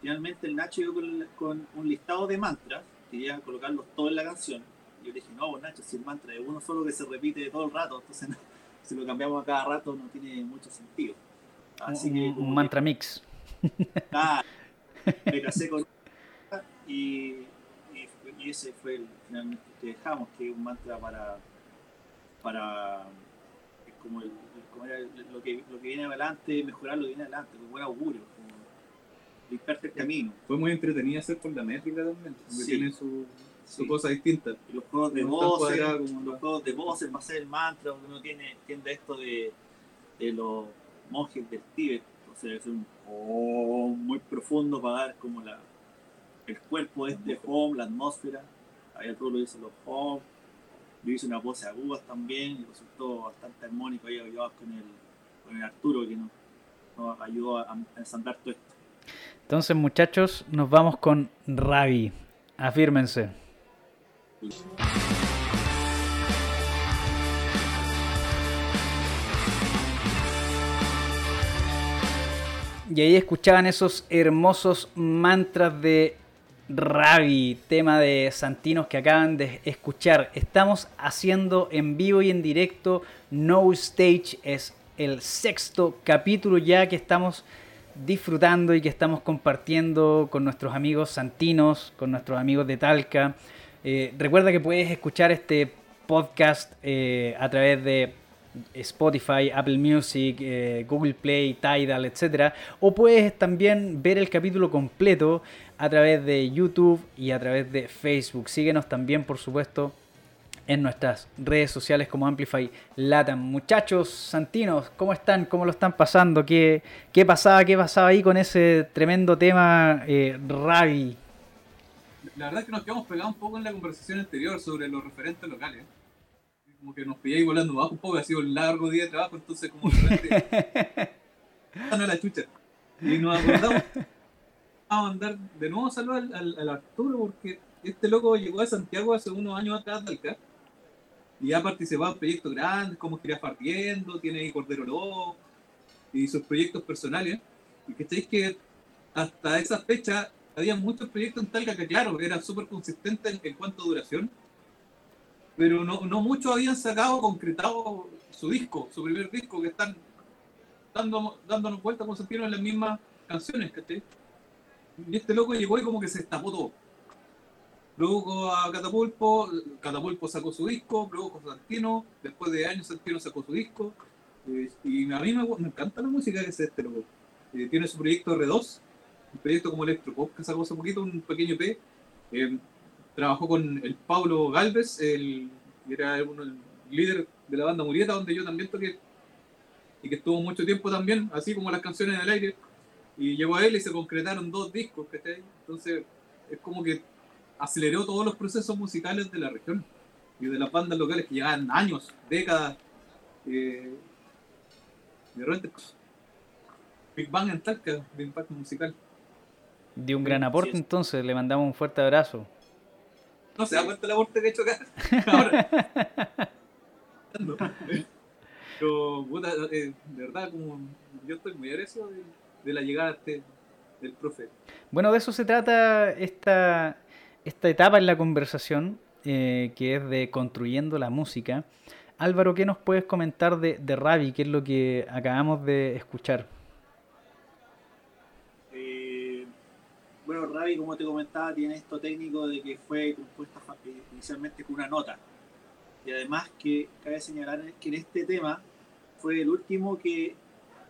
finalmente el Nacho llegó con, con un listado de mantras, quería colocarlos todos en la canción. Y yo dije, no, pues, Nacho, si el mantra es uno solo que se repite todo el rato, entonces *laughs* si lo cambiamos a cada rato no tiene mucho sentido. Así Un, que, un que- mantra mix. Ah, *laughs* me casé con y, y, ese fue el finalmente que dejamos, que es un mantra para, para es como, el, como era lo, que, lo que viene adelante, mejorar lo que viene adelante, con buen augurio, como limpiarte el camino. Fue muy entretenido hacer por la métrica también, porque Sí. tiene su, su Sí. cosa distinta. Y los juegos de No voces, cuadrado como los juegos de voces va a ser el mantra, donde uno tiene, entiende esto de, de los monjes del Tíbet, o sea, es un om muy profundo para dar como la el cuerpo de este home, la atmósfera, ahí todo lo hizo los home, yo hice una pose agudas también y resultó bastante armónico ahí ayudados con el, con el Arturo que nos, ayudó a, a todo esto. Entonces, muchachos, nos vamos con Ravi. Afírmense. Y ahí escuchaban esos hermosos mantras de Ravi, tema de Santinos que acaban de escuchar. Estamos haciendo en vivo y en directo No Stage. Es el sexto capítulo ya que estamos disfrutando y que estamos compartiendo con nuestros amigos santinos, con nuestros amigos de Talca. Eh, recuerda que puedes escuchar este podcast eh, a través de Spotify, Apple Music, eh, Google Play, Tidal, etc. O puedes también ver el capítulo completo a través de YouTube y a través de Facebook. Síguenos también, por supuesto, en nuestras redes sociales como Amplify Latam. Muchachos santinos, ¿cómo están? ¿Cómo lo están pasando? ¿Qué, qué pasaba? ¿Qué pasaba ahí con ese tremendo tema eh, Ravi? La verdad es que nos quedamos pegados un poco en la conversación anterior sobre los referentes locales. Como que nos pilláis volando bajo un poco, ha sido un largo día de trabajo, entonces como de repente... *laughs* Ah, no, la chucha. Y nos acordamos a mandar de nuevo saludos al, al, Arturo porque este loco llegó a Santiago hace unos años atrás de Talca y ha participado en proyectos grandes como Giras Partiendo, tiene ahí Cordero Lobo y sus proyectos personales. Y que sabéis que hasta esa fecha había muchos proyectos en Talca que, claro, eran súper consistentes en, en cuanto a duración, pero no, no muchos habían sacado, concretado su disco, su primer disco, que están dando, dándonos vuelta con sentido en las mismas canciones, ¿cachai? Y este loco llegó y como que se destapó todo. Produjo a Catapulpo, Catapulpo sacó su disco, produjo Santino, después de años Santino sacó su disco, eh, y a mí me, encanta la música que es este loco. Eh, tiene su proyecto R2, un proyecto como Electropop que sacó hace poquito, un pequeño P. Eh, trabajó con el Pablo Galvez, el, era uno, el líder de la banda Murieta, donde yo también toqué, y que estuvo mucho tiempo también, así como las canciones en el aire. Y llegó a él y se concretaron dos discos, ¿cachai? Entonces, es como que aceleró todos los procesos musicales de la región y de las bandas locales que llevaban años, décadas. Eh, de repente, Big Bang en Talca, de impacto musical. De un gran aporte, sí. entonces le mandamos un fuerte abrazo. No se da cuenta el aporte que he hecho acá. *laughs* Ahora. Pero, puta, eh, de verdad, como yo estoy muy agradecido de, de la llegada este, del profe. Bueno, de eso se trata esta, esta etapa en la conversación, eh, que es de construyendo la música. Álvaro, ¿qué nos puedes comentar de, de Ravi? ¿Qué es lo que acabamos de escuchar? Eh, bueno, Ravi, como te comentaba, tiene esto técnico de que fue compuesta eh, inicialmente con una nota. Y además que cabe señalar que en este tema fue el último que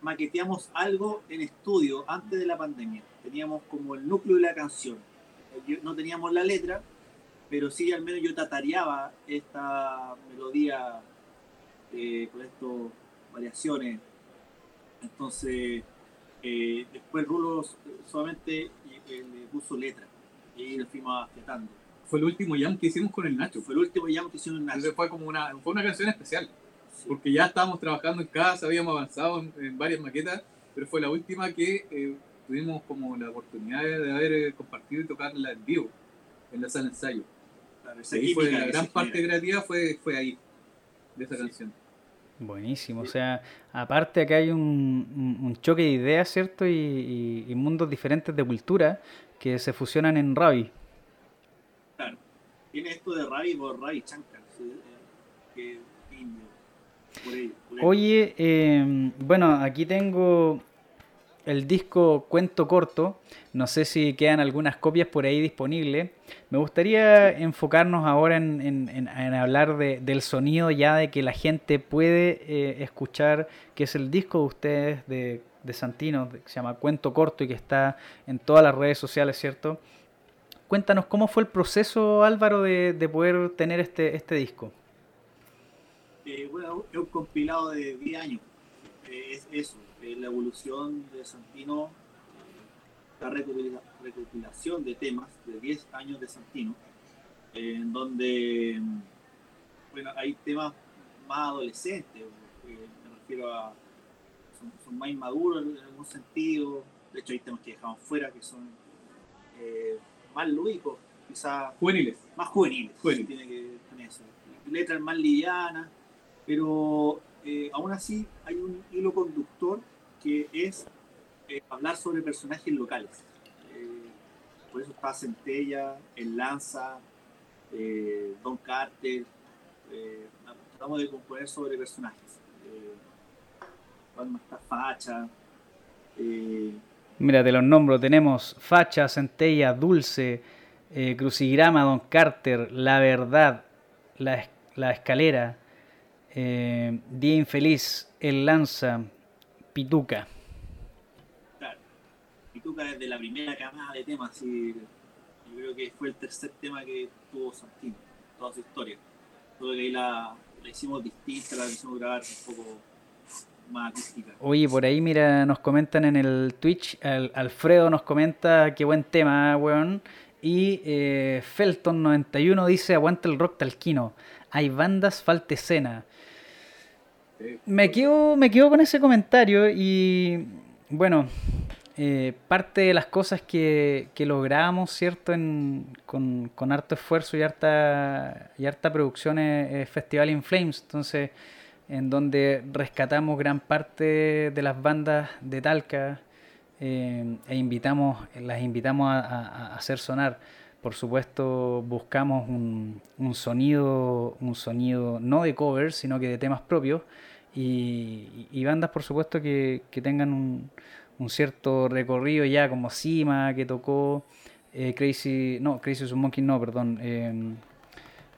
maqueteamos algo en estudio antes de la pandemia. Teníamos como el núcleo de la canción. Yo- no teníamos la letra, pero sí al menos yo tatareaba esta melodía eh, con estas variaciones. Entonces, eh, después Rulo solamente eh, le puso letra y lo fuimos afiatando. Fue el último jam que hicimos con el Nacho. Fue el último jam que hicieron en Entonces Nacho. fue como una, fue una canción especial. Porque ya estábamos trabajando en casa, habíamos avanzado en, en varias maquetas, pero fue la última que eh, tuvimos como la oportunidad de, haber eh, compartido y tocarla en vivo, en la sala de ensayo. Claro, Ahí fue la gran parte genera. creativa fue, fue ahí, de esa Sí. canción. Buenísimo, o sea, aparte acá hay un, choque de ideas, ¿cierto? Y, y- y mundos diferentes de cultura que se fusionan en Ravi. Claro. Tiene esto de Ravi por Ravi Shankar, sí, eh, que. Oye, eh, bueno, aquí tengo el disco Cuento Corto. No sé si quedan algunas copias por ahí disponibles. Me gustaría enfocarnos ahora en, hablar del sonido ya de que la gente puede eh, escuchar, que es el disco de ustedes de, Santino, que se llama Cuento Corto y que está en todas las redes sociales, ¿cierto? Cuéntanos cómo fue el proceso, Álvaro, de, poder tener este, este disco. Eh, bueno, es un compilado de 10 años. Eh, es eso, la evolución de Santino, la recopilación de temas de 10 años de Santino, en donde bueno, hay temas más adolescentes, me refiero a, son, más inmaduros en algún sentido, de hecho hay temas que dejamos fuera que son eh, más lúdicos, quizás juveniles. Más juveniles, tiene que tener eso. Letras más livianas, pero eh, aún así hay un hilo conductor que es eh, hablar sobre personajes locales. Eh, por eso está Centella, El Lanza, Don Carter. tratamos de componer sobre personajes. cuando está Facha. Mira, te los nombro. Tenemos Facha, Centella, Dulce, Crucigrama, Don Carter, La Verdad, La, la Escalera, Día Infeliz, El Lanza, Pituca. Claro, Pituca desde la primera camada de temas, y yo creo que fue el tercer tema que tuvo Santino, toda su historia. Todo que ahí la, hicimos distinta, la hicimos grabar un poco más acústica. Oye, por ahí, mira, nos comentan en el Twitch, Alfredo nos comenta qué buen tema, weón. Y eh, Felton91 dice, aguanta el rock talquino. Hay bandas, falta escena. Me quedo, me quedo con ese comentario y bueno, eh, parte de las cosas que, que logramos, ¿cierto? con, harto esfuerzo y harta, y harta producción es, Festival in Flames, entonces en donde rescatamos gran parte de las bandas de Talca eh, e invitamos, las invitamos a, hacer sonar. Por supuesto, buscamos un, un, sonido, un sonido no de covers, sino que de temas propios y, bandas, por supuesto, que, tengan un, cierto recorrido ya, como Sima, que tocó eh, Crazy, no, Crazy Monkey, no, perdón. Em,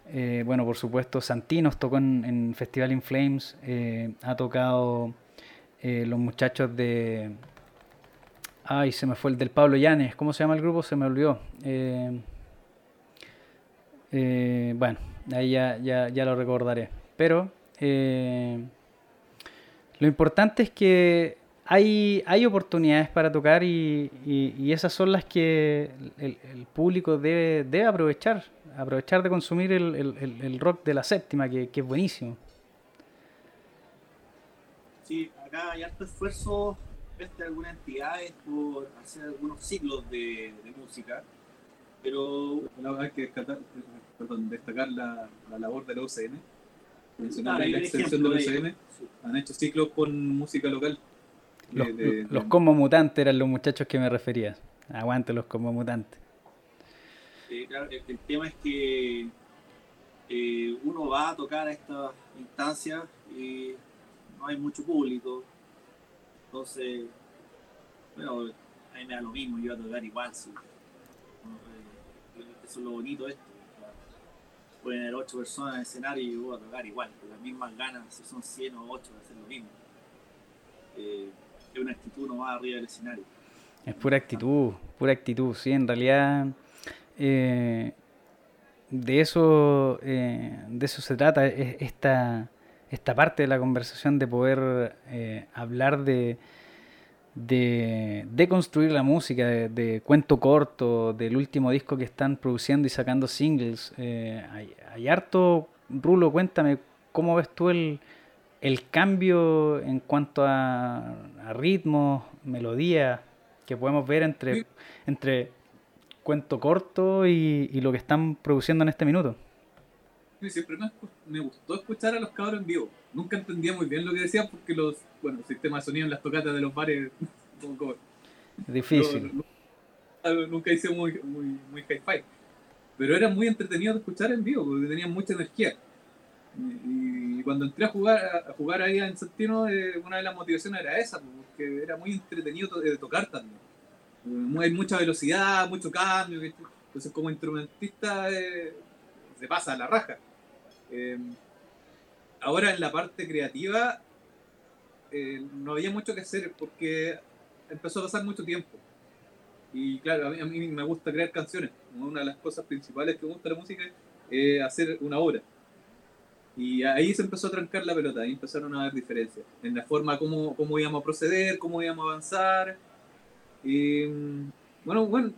eh, bueno, por supuesto, Santinos tocó en, Festival in Flames, eh, ha tocado los muchachos de... Ay, se me fue el del Pablo Llanes, ¿cómo se llama el grupo? Se me olvidó. Em, bueno, ahí ya, ya, ya, lo recordaré. Pero lo importante es que hay, hay oportunidades para tocar y, esas son las que el, público debe, debe, aprovechar, aprovechar de consumir el, rock de la séptima, que, es buenísimo. Sí, acá hay harto esfuerzo de algunas entidades por hacer algunos ciclos de, música, pero... Hay que destacar, destacar la, la labor de la UCN la extensión de UCM, han hecho ciclos con música local. Los, como mutantes eran los muchachos que me refería. Aguante los como mutantes. el, tema es que eh, uno va a tocar a estas instancias y no hay mucho público. Entonces, bueno, a mí me da lo mismo, yo voy a tocar igual. Sí. Eh, eso es lo bonito de esto pueden haber 8 personas en el escenario y a tocar igual, con las mismas ganas, si son 100 o 8, va a ser lo mismo. Eh, es una actitud nomás arriba del escenario. Es pura actitud, pura actitud, sí, en realidad eh, de eso de eso se trata esta, esta parte de la conversación de poder hablar de, de, construir la música, de, cuento corto, del último disco que están produciendo y sacando singles. Eh, hay, harto, Rulo, cuéntame, ¿cómo ves tú el, cambio en cuanto a, ritmo, melodía, que podemos ver entre, entre cuento corto y, lo que están produciendo en este minuto? Siempre me, gustó escuchar a los cabros en vivo. Nunca entendía muy bien lo que decían porque los, bueno, sistemas de sonido en las tocatas de los bares *laughs* como, difícil. nunca hice muy, muy, muy Pero era muy entretenido de escuchar en vivo porque tenían mucha energía. Y, cuando entré a jugar, a jugar ahí en Santino, eh, una de las motivaciones era esa, pues, porque era muy entretenido to- de tocar también. Eh, Hay mucha velocidad, mucho cambio. Entonces, como instrumentista, eh, se pasa a la raja. Eh, ahora, en la parte creativa, eh, no había mucho que hacer porque empezó a pasar mucho tiempo. Y claro, a mí, me gusta crear canciones. Una de las cosas principales que me gusta la música es hacer una obra. Y ahí se empezó a trancar la pelota, ahí empezaron a haber diferencias en la forma como cómo íbamos a proceder, cómo íbamos a avanzar. Y bueno, bueno,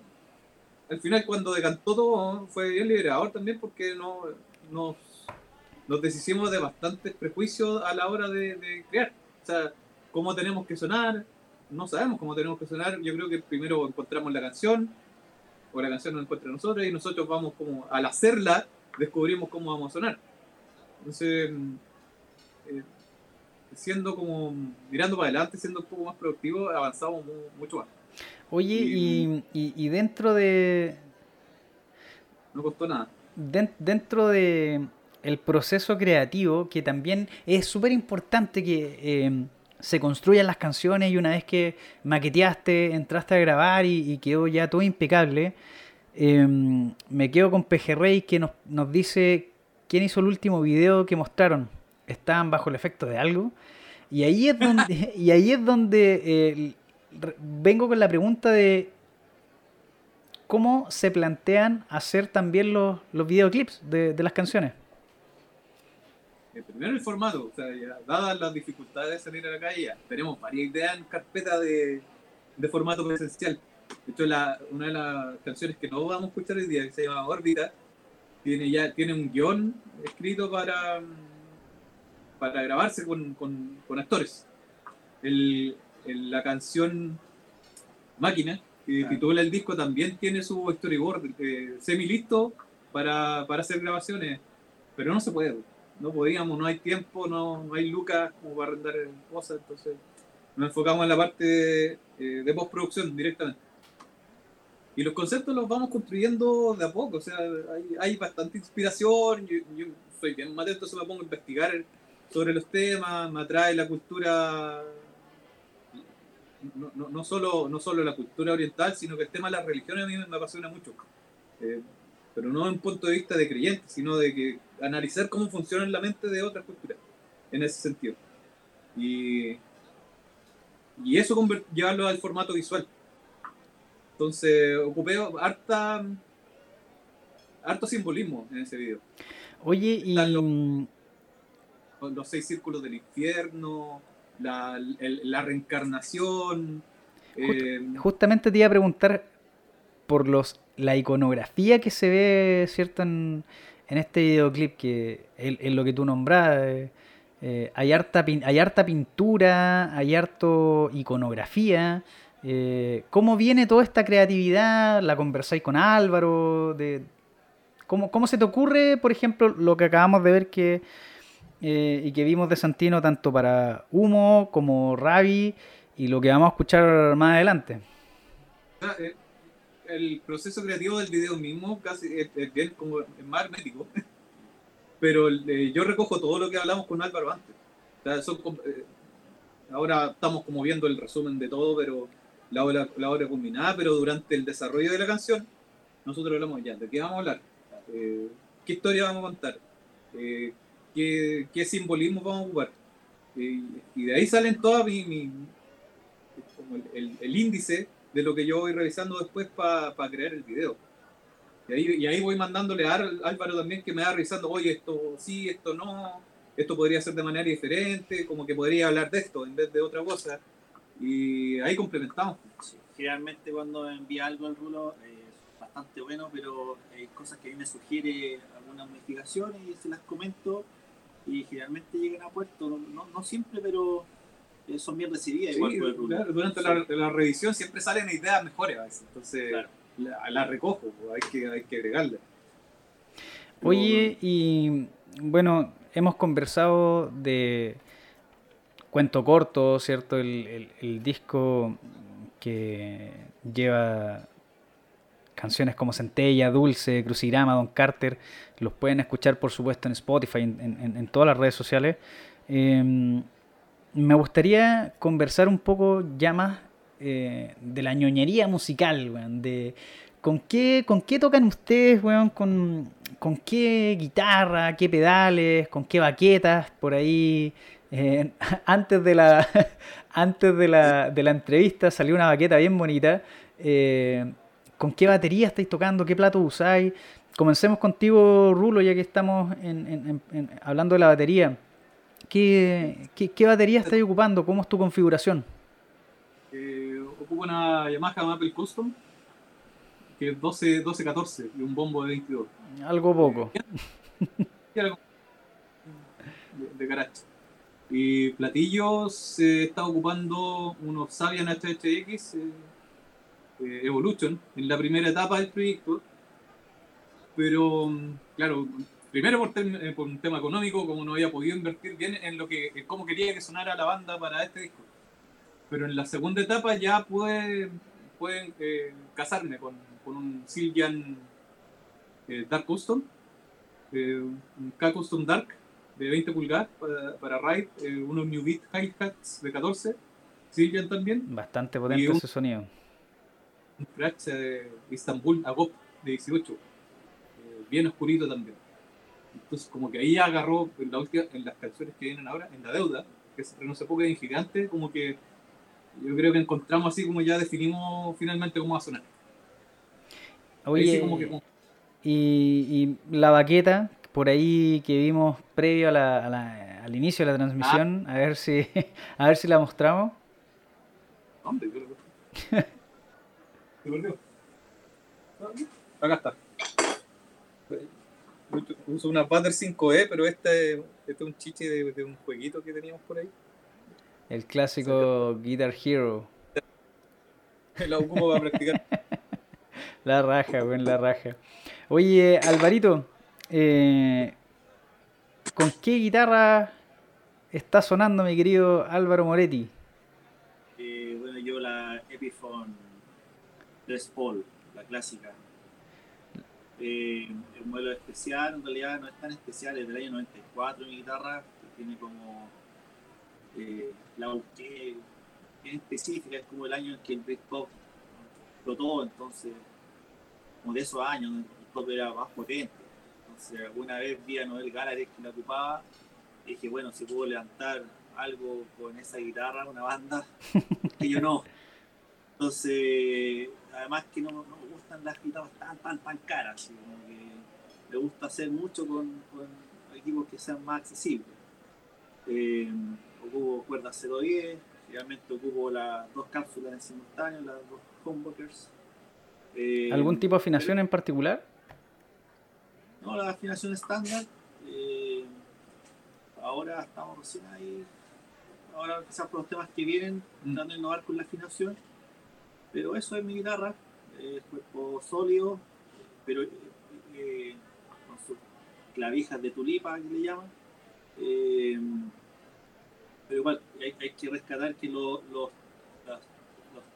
al final cuando decantó todo fue bien liberador también porque no, nos, nos deshicimos de bastantes prejuicios a la hora de, de crear. O sea, cómo tenemos que sonar, no sabemos cómo tenemos que sonar. Yo creo que primero encontramos la canción, o la canción nos encuentra a nosotros, y nosotros vamos como, al hacerla, descubrimos cómo vamos a sonar. Entonces, mm, eh, siendo como, mirando para adelante, siendo un poco más productivo, avanzamos mu- mucho más. Oye, y, y- y dentro de, No costó nada. den- dentro de el proceso creativo, que también es súper importante que eh, se construyan las canciones y una vez que maqueteaste, entraste a grabar y, y quedó ya todo impecable, eh, me quedo con Pejerrey que nos, nos dice quién hizo el último video que mostraron. Estaban bajo el efecto de algo. Y ahí es donde, *laughs* y ahí es donde eh, vengo con la pregunta de cómo se plantean hacer también los, los videoclips de, de las canciones. Eh, primero el formato, o sea, ya, dadas las dificultades de salir a la calle, ya, tenemos varias ideas en carpeta de, de formato presencial. De hecho, la, una de las canciones que no vamos a escuchar hoy día, que se llama Órbita, tiene ya tiene un guion escrito para, para grabarse con, con, con actores. El, el- la canción Máquina, que Claro. titula el disco, también tiene su storyboard eh, semi listo para, para hacer grabaciones, pero no se puede. No podíamos, no hay tiempo, no, no hay lucas como para arrendar cosas, entonces nos enfocamos en la parte eh, de postproducción directamente. Y los conceptos los vamos construyendo de a poco, o sea, hay, hay bastante inspiración, yo, yo soy bien más atento, se me pongo a investigar sobre los temas, me atrae la cultura, no, no, no solo, no solo la cultura oriental, sino que el tema de las religiones a mí me apasiona mucho. Eh, pero no en un punto de vista de creyente, sino de que analizar cómo funciona la mente de otras culturas, en ese sentido. Y, y eso llevarlo al formato visual. Entonces, ocupé harta, harto simbolismo en ese video. Oye, y los- los seis círculos del infierno, la, el- la reencarnación. eh, justamente te iba a preguntar por los la iconografía que se ve, ¿cierto? En, en este videoclip, que en lo que tú nombras, eh, eh, hay, harta, pin- hay harta pintura, hay harto iconografía. eh, ¿Cómo viene toda esta creatividad? ¿La conversáis con Álvaro? ¿cómo, ¿Cómo se te ocurre, por ejemplo, lo que acabamos de ver que y que vimos de Santino tanto para Humo como Ravi y lo que vamos a escuchar más adelante? Eh, el proceso creativo del video mismo casi es, es bien como es más hermético. *laughs* Pero eh, yo recojo todo lo que hablamos con Álvaro antes. O sea, son eh, ahora estamos como viendo el resumen de todo, pero la obra, la obra combinada, pero durante el desarrollo de la canción, nosotros hablamos ya, ¿de qué vamos a hablar? Eh, ¿Qué historia vamos a contar? Eh, ¿qué, qué simbolismo vamos a ocupar? Eh, y de ahí salen todas mi, mi- como el, el- el índice de lo que yo voy revisando después para crear el video. Y ahí, y ahí voy mandándole a Ar- Álvaro también que me va revisando, oye, esto sí, esto no, esto podría ser de manera diferente, como que podría hablar de esto en vez de otra cosa. Y ahí complementamos. Sí, Generalmente cuando envía algo al rulo eh, es bastante bueno, pero hay cosas que a mí me sugiere alguna modificación y se las comento y generalmente llegan a puerto, no, no siempre, pero son bien recibidas igual por claro, durante Sí. la, la revisión siempre salen ideas mejores a veces, entonces Claro. la, la recojo, hay que, hay que agregarle. Pero- Oye, y bueno, hemos conversado de Cuento Corto, ¿cierto? El, el- el disco que lleva canciones como Centella, Dulce, Crucigrama, Don Carter. Los pueden escuchar, por supuesto, en Spotify, en, todas las redes sociales. Em, me gustaría conversar un poco ya más eh, de la ñoñería musical, weón, de con qué, con qué tocan ustedes, weón, con, con qué guitarra, qué pedales, con qué baquetas, por ahí. Eh, *laughs* antes de la *laughs* antes de la, de la entrevista salió una baqueta bien bonita. Eh, ¿Con qué batería estáis tocando? ¿Qué plato usáis? Comencemos contigo, Rulo, ya que estamos hablando de la batería. ¿Qué, qué, batería estáis ocupando? ¿Cómo es tu configuración? Eh, ocupo una Yamaha Maple Custom, que es 12, 12 14 y un bombo de 22. Algo poco. *laughs* de, de caracho. Y platillos se está ocupando unos Sabian HHX eh, eh, Evolution en la primera etapa del proyecto. Pero, mm, claro, primero por, eh, por, un tema económico, como no había podido invertir bien en lo que, en cómo quería que sonara la banda para este disco. Pero en la segunda etapa ya pude, pude casarme con, con, un Silvian Dark Custom, un K-Custom Dark, de 20 pulgadas para, para ride, eh, unos New Beat Hi-Hats de 14, Silvian también. Bastante potente ese sonido. Un Crash de Istanbul Agop de 18, eh, bien oscurito también. Entonces, como que ahí agarró en, la última, en las canciones que vienen ahora, en La Deuda, que se no se poco en Gigante, como que yo creo que encontramos así como ya definimos finalmente cómo va a sonar. Oye, como que, y, y la baqueta, por ahí que vimos previo al inicio de la transmisión, a ver si *laughs* a ver si la mostramos. ¿Dónde? Acá está. Uso una Butter 5E, pero este, este es un chiche de, un jueguito que teníamos por ahí. El clásico Guitar Hero. *laughs* La ocupo para practicar. *laughs* la raja, buen la raja. Oye, Alvarito, eh, ¿Con qué guitarra está sonando mi querido Álvaro Moretti? Eh, bueno, yo la Epiphone Les Paul, la clásica. Eh, el modelo especial, en realidad no es tan especial, es del año 94 mi guitarra, que tiene como eh, la que es específica, es como el año en que el Britpop explotó, entonces, como de esos años, el pop era más potente alguna vez vi a Noel Gallagher que la ocupaba, y dije, bueno, si puedo levantar algo con esa guitarra, una banda, *laughs* que yo no. Entonces, además que no, me gustan las guitarras tan, tan, tan caras, me gusta hacer mucho con, equipos que sean más accesibles. Eh, ocupo cuerdas 010, realmente ocupo las dos cápsulas en simultáneo, las dos humbuckers. Eh, ¿Algún tipo de afinación en particular? No, la afinación estándar. Eh, ahora estamos recién ahí. Ahora quizás por los temas que vienen, intentando innovar con la afinación. Pero eso es mi guitarra. Es cuerpo sólido, pero eh, con sus clavijas de tulipa que le llaman. Eh, pero igual hay, que rescatar que los, los,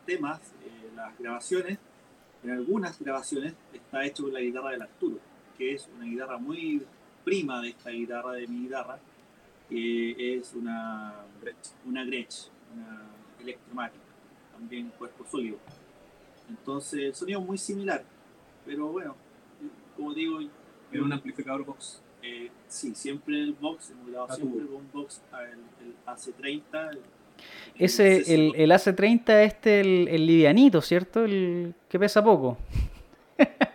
temas, las grabaciones, en algunas grabaciones está hecho con la guitarra del Arturo que es una guitarra muy prima de esta guitarra, de mi guitarra, que es una, una Gretsch, una electromática, también cuerpo sólido. Entonces el sonido es muy similar, pero bueno, como digo... ¿Era un amplificador box? Eh, sí, siempre el box, hemos grabado ah, siempre con un box, el, AC30. Ese, el, el AC30 este, el, el livianito, ¿cierto? El que pesa poco. *laughs*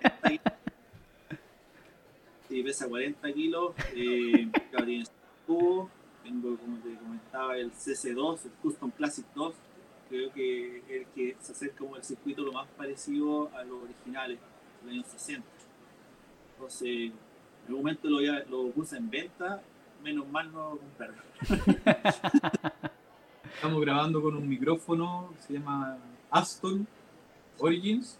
pesa 40 kilos, eh, *laughs* tiene tengo como te comentaba el CC2, el Custom Classic 2, creo que el que se acerca como el circuito lo más parecido a los originales, los años 60. Entonces, en algún momento lo, lo puse en venta, menos mal no comprarlo. *laughs* Estamos grabando con un micrófono, se llama Aston Origins,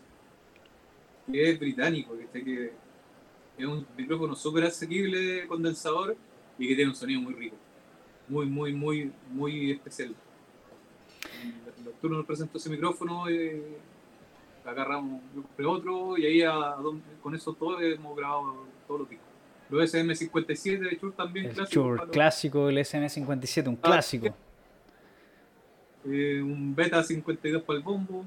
que es británico, que, que es un micrófono súper asequible de condensador y que tiene un sonido muy rico. Muy, muy, muy, muy especial. El doctor nos presentó ese micrófono eh, agarramos, yo compré otro y ahí a, con eso todo hemos grabado todos los discos. Los SM57 de Chur también El para los- clásico, el SM57, un Ah, clásico. eh, un Beta 52 para el bombo.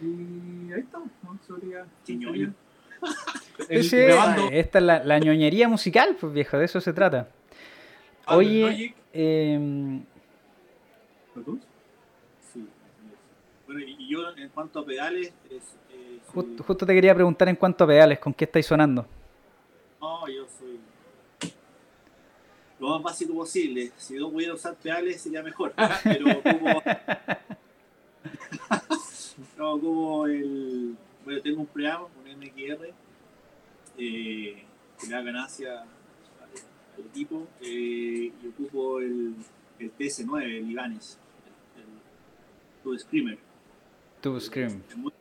Y ahí estamos, ¿no? Sería- Sí, *laughs* esta es la, la ñoñería musical, pues viejo, de eso se trata. Oye, Logic, Sí. Bueno, y yo en cuanto a pedales, es, eh, soy- justo, justo te quería preguntar en cuanto a pedales, ¿con qué estáis sonando? no, yo soy lo más básico posible. Si no pudiera usar pedales sería mejor. *laughs* Pero como, *laughs* no, como el, bueno, tengo un preamp, un MXR, eh, que le da ganancia al, al equipo, eh, y ocupo el, el TS9, el Ibanez, Tube Screamer. Tu Scream. Es muy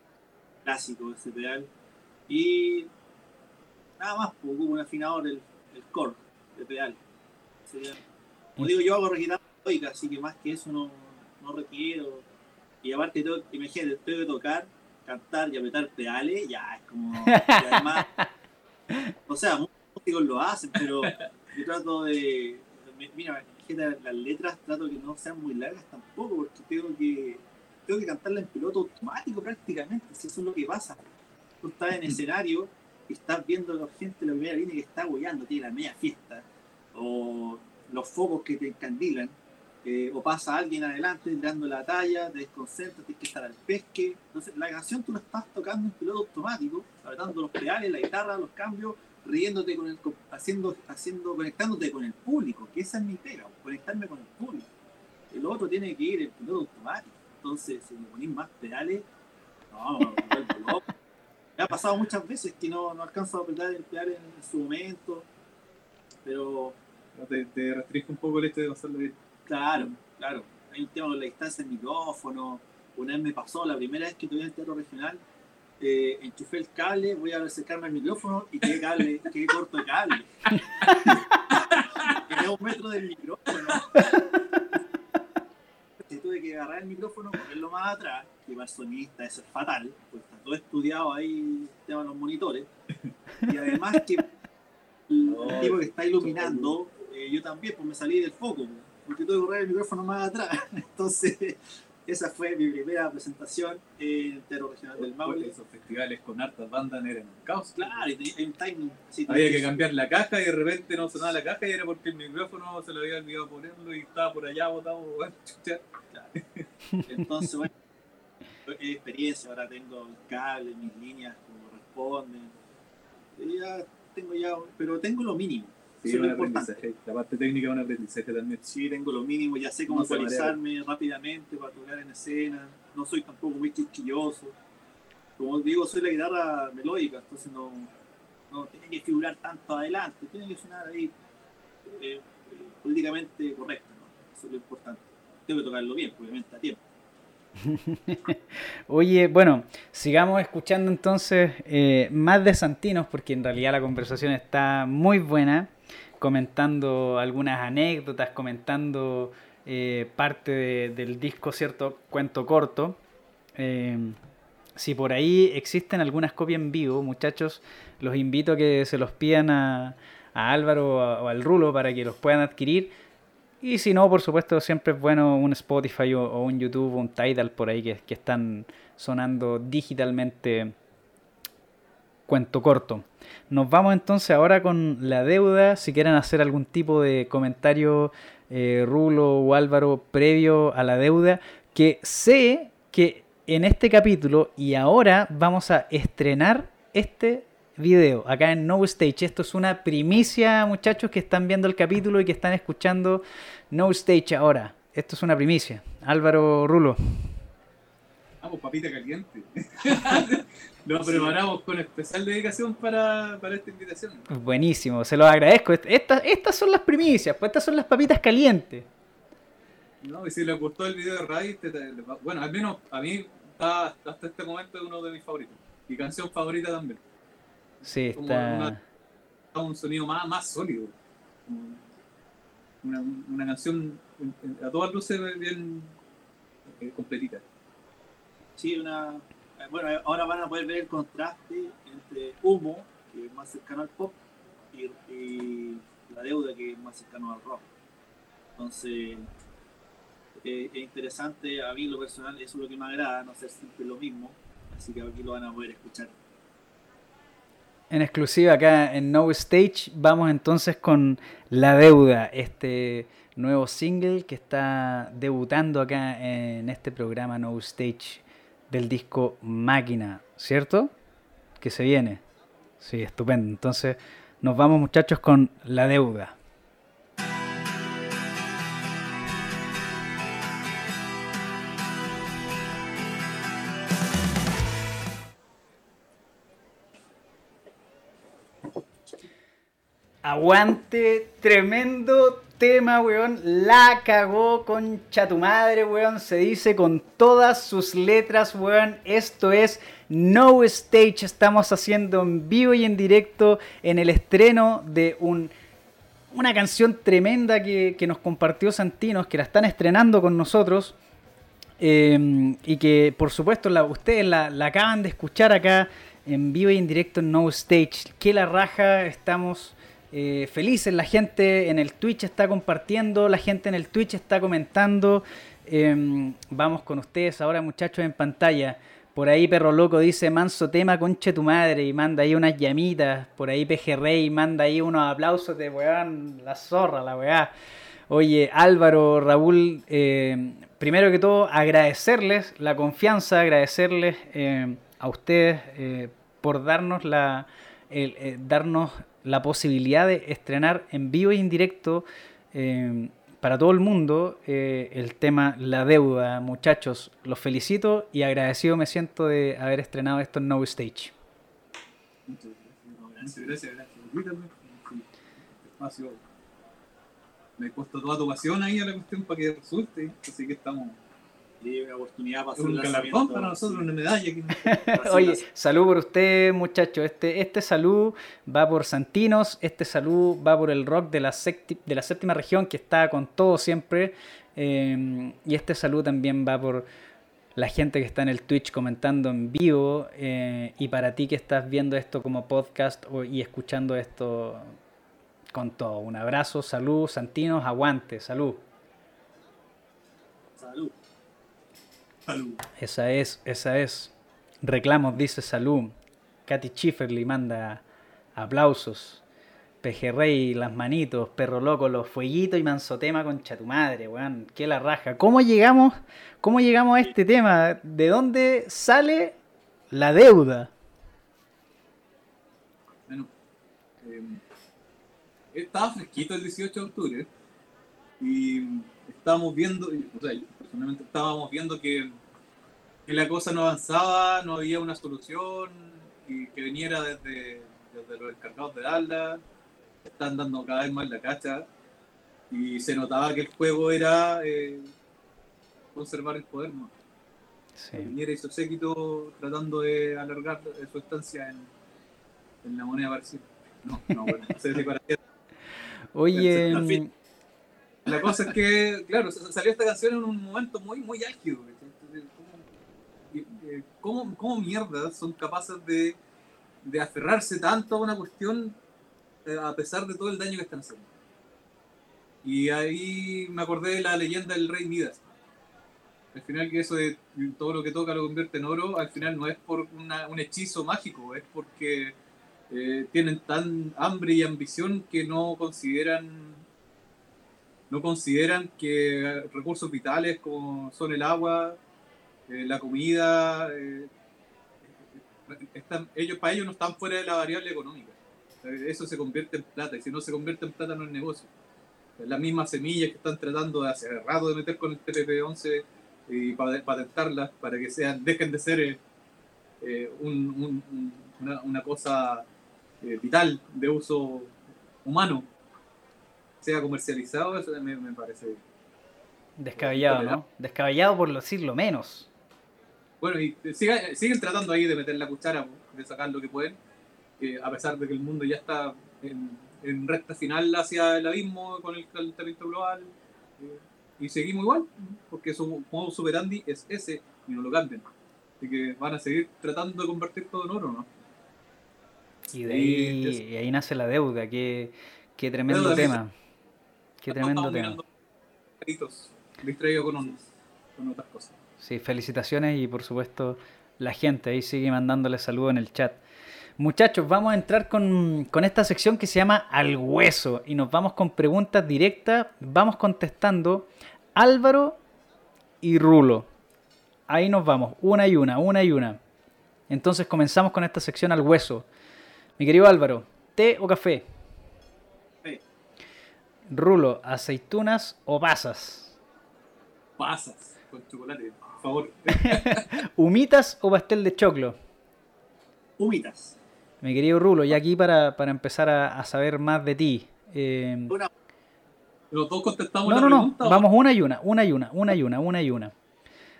clásico ese pedal. Y nada más, pues, un afinador, el, el core de pedal. Sería- como digo, yo hago guitarra melódica, así que más que eso no, no requiero. Y aparte, tengo, imagínate, tengo que tocar, cantar y apretar pedales, ya es como. *laughs* y además, o sea, muchos músicos lo hacen, pero yo trato de. Mira, las letras trato que no sean muy largas tampoco, porque tengo que tengo que cantarla en piloto automático prácticamente, si eso es lo que pasa. Tú estás en escenario y estás viendo a la gente en la primera línea que está guiando, tiene la media fiesta, o los focos que te encandilan, eh, o pasa alguien adelante dando la talla, te desconcentras, tienes que estar al pesque. Entonces, la canción tú la estás tocando en piloto automático, apretando los pedales, la guitarra, los cambios, riéndote con el, haciendo, haciendo, conectándote con el público, que esa es mi pega, conectarme con el público. El otro tiene que ir en piloto automático. Entonces, si me ponís más pedales, no, me loco. Me ha pasado muchas veces que no, no alcanzo a apretar el pedal en, en su momento, pero Te, te restringe un poco el hecho de pasarlo bien. claro, claro. Hay un tema con la distancia del micrófono. Una vez me pasó, la primera vez que tuve en el teatro regional, eh, enchufé el cable, voy a acercarme al micrófono y quedé, cable, quedé corto de cable. *laughs* Quedé un metro del micrófono. Y tuve que agarrar el micrófono, ponerlo más atrás, que para el sonidista eso es fatal, pues está todo estudiado ahí, el tema de los monitores. Y además que el, *laughs* tipo que está iluminando, eh, yo también, pues me salí del foco, pues, porque tuve que correr el micrófono más atrás. *laughs* Entonces, esa fue mi primera presentación en el Teatro Regional del Maule. esos festivales con hartas bandas eran un caos. Claro, y un timing. así, Había que cambiar la caja y de repente no sonaba la caja y era porque el micrófono se lo había olvidado ponerlo y estaba por allá botado. *laughs* bueno, chucha. Entonces, bueno, es experiencia, ahora tengo el cable, mis líneas como corresponden. Y ya tengo ya, pero tengo lo mínimo. Sí, es un aprendizaje. La parte técnica es un aprendizaje también. Sí, tengo lo mínimo, ya sé cómo actualizarme rápidamente para tocar en escena. No soy tampoco muy quisquilloso. Como digo, soy la guitarra melódica, entonces no, no tiene que figurar tanto adelante, tiene que sonar ahí eh, eh, políticamente correcto. ¿no? Eso es lo importante. Tengo que tocarlo bien, obviamente, a tiempo. *laughs* Oye, bueno, sigamos escuchando entonces eh, más de Santinos, porque en realidad la conversación está muy buena, comentando algunas anécdotas, comentando eh, parte de- del disco, ¿cierto? Cuento corto. Eh, si por ahí existen algunas copias en vivo, muchachos, los invito a que se los pidan a, a Álvaro o, al Rulo para que los puedan adquirir. Y si no, por supuesto, siempre es bueno un Spotify o, un YouTube o un Tidal por ahí que están sonando digitalmente cuento corto. Nos vamos entonces ahora con la deuda. Si quieren hacer algún tipo de comentario, eh, Rulo o Álvaro, previo a la deuda, que sé que en este capítulo y ahora vamos a estrenar este video acá en No Stage. Esto es una primicia, muchachos, que están viendo el capítulo y que están escuchando No Stage ahora. Esto es una primicia. Álvaro Rulo. Vamos, papita caliente. *laughs* Lo preparamos con especial dedicación para, para esta invitación. Buenísimo, se los agradezco. Est- Estas, estas son las primicias, pues estas son las papitas calientes. No, y si les gustó el video de Ray, te- te- bueno, al menos a mí está, hasta este momento es uno de mis favoritos. Mi canción favorita también. Sí, Como está. una- un sonido más, más sólido. Una, una canción a todas luces bien eh, completita. Sí, una. Bueno, ahora van a poder ver el contraste entre humo, que es más cercano al pop, y, la deuda, que es más cercano al rock. Entonces, eh, es interesante, a mí lo personal, eso es lo que me agrada, no ser siempre lo mismo, así que aquí lo van a poder escuchar. En exclusiva acá en No Stage vamos entonces con La Deuda, este nuevo single que está debutando acá en este programa No Stage del disco Máquina, ¿cierto? Que se viene. Sí, estupendo. Entonces nos vamos muchachos con La Deuda. Aguante, tremendo tema, weón. La cagó con tu madre, weón. Se dice con todas sus letras, weón. Esto es No Stage. Estamos haciendo en vivo y en directo en el estreno de un, una canción tremenda que, nos compartió Santinos, que la están estrenando con nosotros. Em, y que por supuesto la, ustedes la, la acaban de escuchar acá en vivo y en directo en No Stage. Que la raja, estamos eh, felices. La gente en el Twitch está compartiendo, la gente en el Twitch está comentando. Em, vamos con ustedes ahora, muchachos, en pantalla. Por ahí Perro Loco dice, manso tema, conche tu madre, y manda ahí unas llamitas. Por ahí Rey manda ahí unos aplausos de weón, la zorra, la weá. Oye, Álvaro, Raúl, em, primero que todo, agradecerles la confianza, agradecerles em, a ustedes eh, por darnos la, eh, darnos la posibilidad de estrenar en vivo y en directo eh, para todo el mundo eh, el tema La Deuda. Muchachos, los felicito y agradecido me siento de haber estrenado esto en No Stage. Gracias, gracias, gracias. Me he puesto toda tu pasión ahí a la cuestión para que resulte, así que estamos oportunidad para hacer un galardón para nosotros, una medalla. *laughs* Oye, salud por usted, muchachos. Este, este salud va por Santinos, este salud va por el rock de la, de la séptima región que está con todo siempre. Eh, y este salud también va por la gente que está en el Twitch comentando en vivo eh, y para ti que estás viendo esto como podcast y escuchando esto con todo. Un abrazo, salud, Santinos, aguante, salud. Salud. Esa es, esa es. Reclamos, dice Salud. Katy Schifferly manda aplausos. Pejerrey, las manitos, perro loco, los fueguitos y manzotema concha tu madre, weón. Qué la raja. ¿Cómo llegamos, ¿Cómo llegamos a este tema? ¿De dónde sale la deuda? Bueno, eh, estaba fresquito el 18 de octubre y estábamos viendo, o sea, personalmente estábamos viendo que, la cosa no avanzaba, no había una solución, y que viniera desde, los encargados de Dallas, están dando cada vez más la cacha, y se notaba que el juego era eh, conservar el poder más. Sí. Viniera y su séquito tratando de alargar su estancia en, en la moneda parecida. No, no, bueno, no para *laughs* Oye, la cosa es que, claro, salió esta canción en un momento muy, muy álgido. ¿Cómo, cómo mierda son capaces de, de, aferrarse tanto a una cuestión eh, a pesar de todo el daño que están haciendo? Y ahí me acordé de la leyenda del rey Midas. Al final que eso de todo lo que toca lo convierte en oro, al final no es por un hechizo mágico, es porque eh, tienen tan hambre y ambición que no consideran no consideran que recursos vitales como son el agua, eh, la comida, eh, ellos, para ellos no están fuera de la variable económica. Eso se convierte en plata y si no se convierte en plata no es negocio. Las mismas semillas que están tratando de hace rato de meter con el TPP-11 y patentarlas para que sean, dejen de ser eh, una, cosa vital de uso humano sea comercializado, eso también me parece. Descabellado, ¿no? Descabellado por decirlo menos. Bueno, y siguen tratando ahí de meter la cuchara, de sacar lo que pueden, a pesar de que el mundo ya está en, recta final hacia el abismo con el calentamiento global. Eh, y seguimos igual, porque su modo superandi es ese y no lo cambian. Así que van a seguir tratando de convertir todo en oro, ¿no? Y de ahí, Y es- y ahí nace la deuda, qué, qué tremendo tema. Qué tremendo tema. distraído con otras cosas. Sí, felicitaciones y por supuesto la gente ahí sigue mandándole saludos en el chat. Muchachos, vamos a entrar con, con esta sección que se llama Al Hueso y nos vamos con preguntas directas. Vamos contestando Álvaro y Rulo. Ahí nos vamos, una y una, una y una. Entonces comenzamos con esta sección Al Hueso. Mi querido Álvaro, ¿té o café? Rulo, ¿aceitunas o pasas? Pasas con chocolate, por favor. *laughs* ¿Humitas o pastel de choclo? Humitas. Mi querido Rulo, y aquí para, para empezar a, a saber más de ti. eh, Una Los dos contestamos no, no, no, vamos una y una, una y una, una y una, una y una.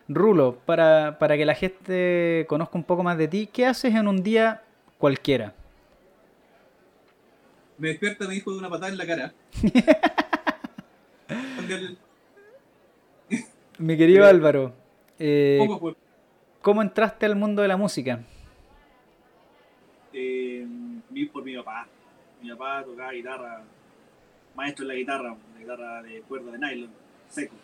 Rulo, para, para que la gente conozca un poco más de ti, ¿qué haces en un día cualquiera? Me despierta mi hijo de una patada en la cara. *laughs* El- Mi querido Álvaro, eh, poco ¿cómo entraste al mundo de la música? eh, por mi papá. Mi papá tocaba guitarra, maestro en la guitarra, la guitarra de cuerda de nylon, seco.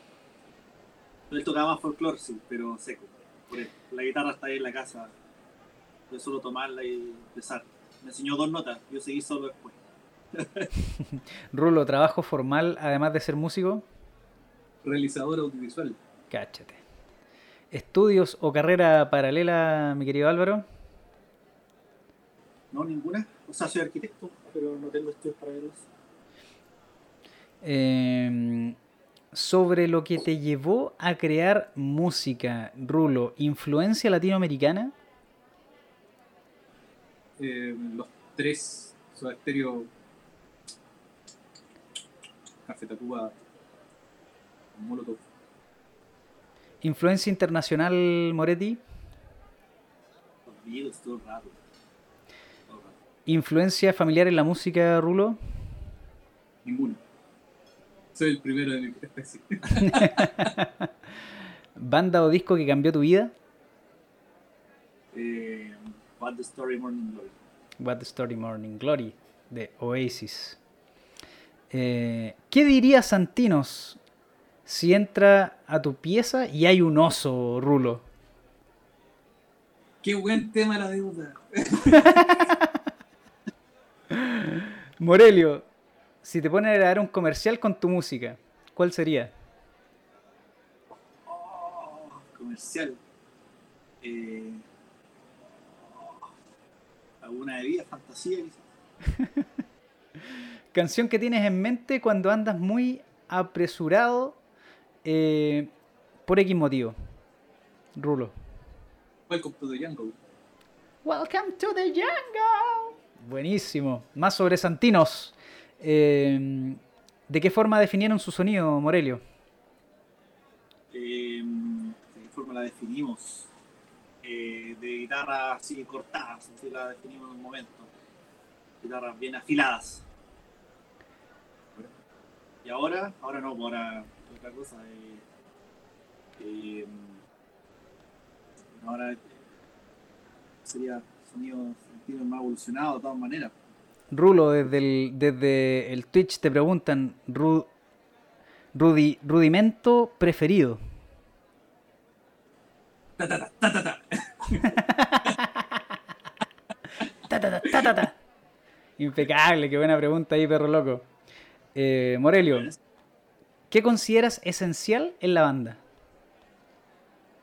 Él tocaba más folclore, sí, pero seco. Por. La guitarra está ahí en la casa, de solo tomarla y empezar. Me enseñó dos notas, yo seguí solo después. *laughs* Rulo, trabajo formal además de ser músico. realizador audiovisual. Cáchate. ¿Estudios o carrera paralela, mi querido Álvaro? No, ninguna. O sea, soy arquitecto, pero no tengo estudios paralelos. Eh, sobre lo que te llevó a crear música, Rulo, ¿influencia latinoamericana? Eh, los tres, Soda Stereo, *laughs* Café Tacuba, Molotov. ¿Influencia internacional, Moretti? Todo rato. ¿Influencia familiar en la música, Rulo? Ninguno. Soy el primero de mi especie. *laughs* ¿Banda o disco que cambió tu vida? Eh, What the Story Morning Glory. What the Story Morning Glory de Oasis. Eh, ¿Qué diría Santinos si entra a tu pieza y hay un oso, Rulo? Qué buen tema la deuda. *laughs* Morelio, si te ponen a grabar un comercial con tu música, ¿cuál sería? Oh, comercial. Eh, alguna de vida, fantasía, quizás. *laughs* Canción que tienes en mente cuando andas muy apresurado eh, por X motivo. Rulo. Welcome to the jungle. Welcome to the jungle. Buenísimo. Más sobre Santinos. Eh, ¿De qué forma definieron su sonido, Morelio? Eh, ¿De qué forma la definimos? Eh, de guitarra así cortadas, así la definimos en un momento. Guitarras bien afiladas. Y ahora, ahora no, ahora otra cosa. eh, eh, ahora sería sonido, sentido más evolucionado de todas maneras. Rulo, desde el, desde el Twitch te preguntan, Ru- Rudi- rudimento preferido. Ta, ta, ta, ta, ta, ta. *laughs* Ta, ta, ta, ta, ta, ta. Impecable, qué buena pregunta ahí, perro loco. Eh, Morelio, ¿qué consideras esencial en la banda?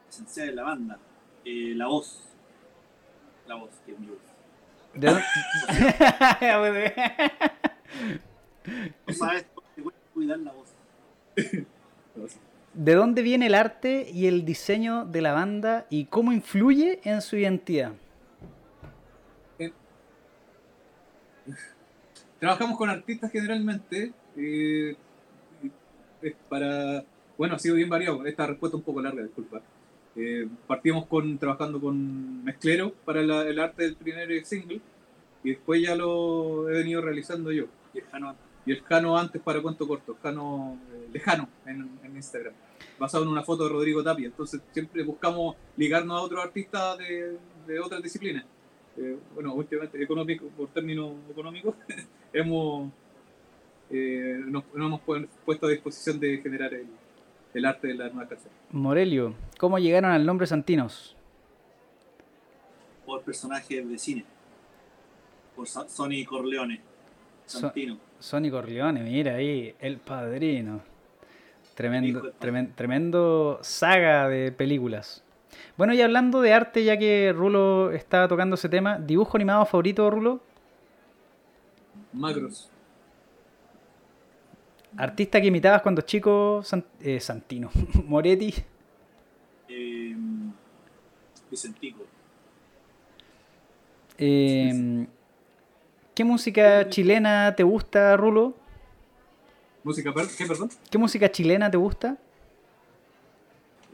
Esencial de la banda. Eh, la voz. La voz, *laughs* que es mi voz. ¿De dónde- No sabes, te cuesta cuidar la voz. ¿De dónde viene el arte y el diseño de la banda y cómo influye en su identidad? Trabajamos con artistas generalmente. Eh, es para. Bueno, ha sido bien variado. Esta respuesta un poco larga, disculpa. Eh, partimos con trabajando con Mezclero para la- el arte del primer single y después ya lo he venido realizando yo. Y el Jano antes. y el Jano antes para cuento corto, Jano eh, lejano en, en, Instagram, basado en una foto de Rodrigo Tapia. Entonces siempre buscamos ligarnos a otros artistas de, de otras disciplinas. Eh, bueno, últimamente económico, por términos económicos, *laughs* hemos, eh, nos, nos, hemos puesto a disposición de generar el, el arte de la nueva canción. Morelio, ¿cómo llegaron al nombre Santinos? Por personajes de cine. Por Sonny Corleone. Santino. So Sonny Corleone, mira ahí, el padrino. Tremendo, tremendo, tremendo saga de películas. Bueno, y hablando de arte, ya que Rulo estaba tocando ese tema, ¿dibujo animado favorito, Rulo? Macros. ¿Artista que imitabas cuando chico, Sant eh, Santino? *laughs* ¿Moretti? Eh, Vicentico. Eh, ¿Qué música chilena te gusta, Rulo? ¿Música, qué, perdón? ¿Qué música chilena te gusta?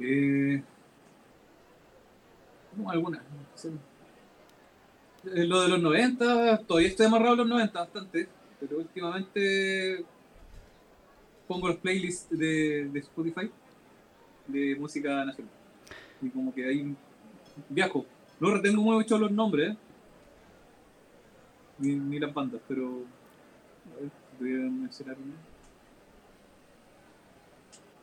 Eh, no, alguna. Sí. Lo de los 90, todavía estoy amarrado a los 90 bastante, pero últimamente pongo los playlists de, Spotify de música nacional. Y como que ahí viajo. No retengo mucho los nombres, ni, ni, las bandas, pero a ver, voy a mencionar.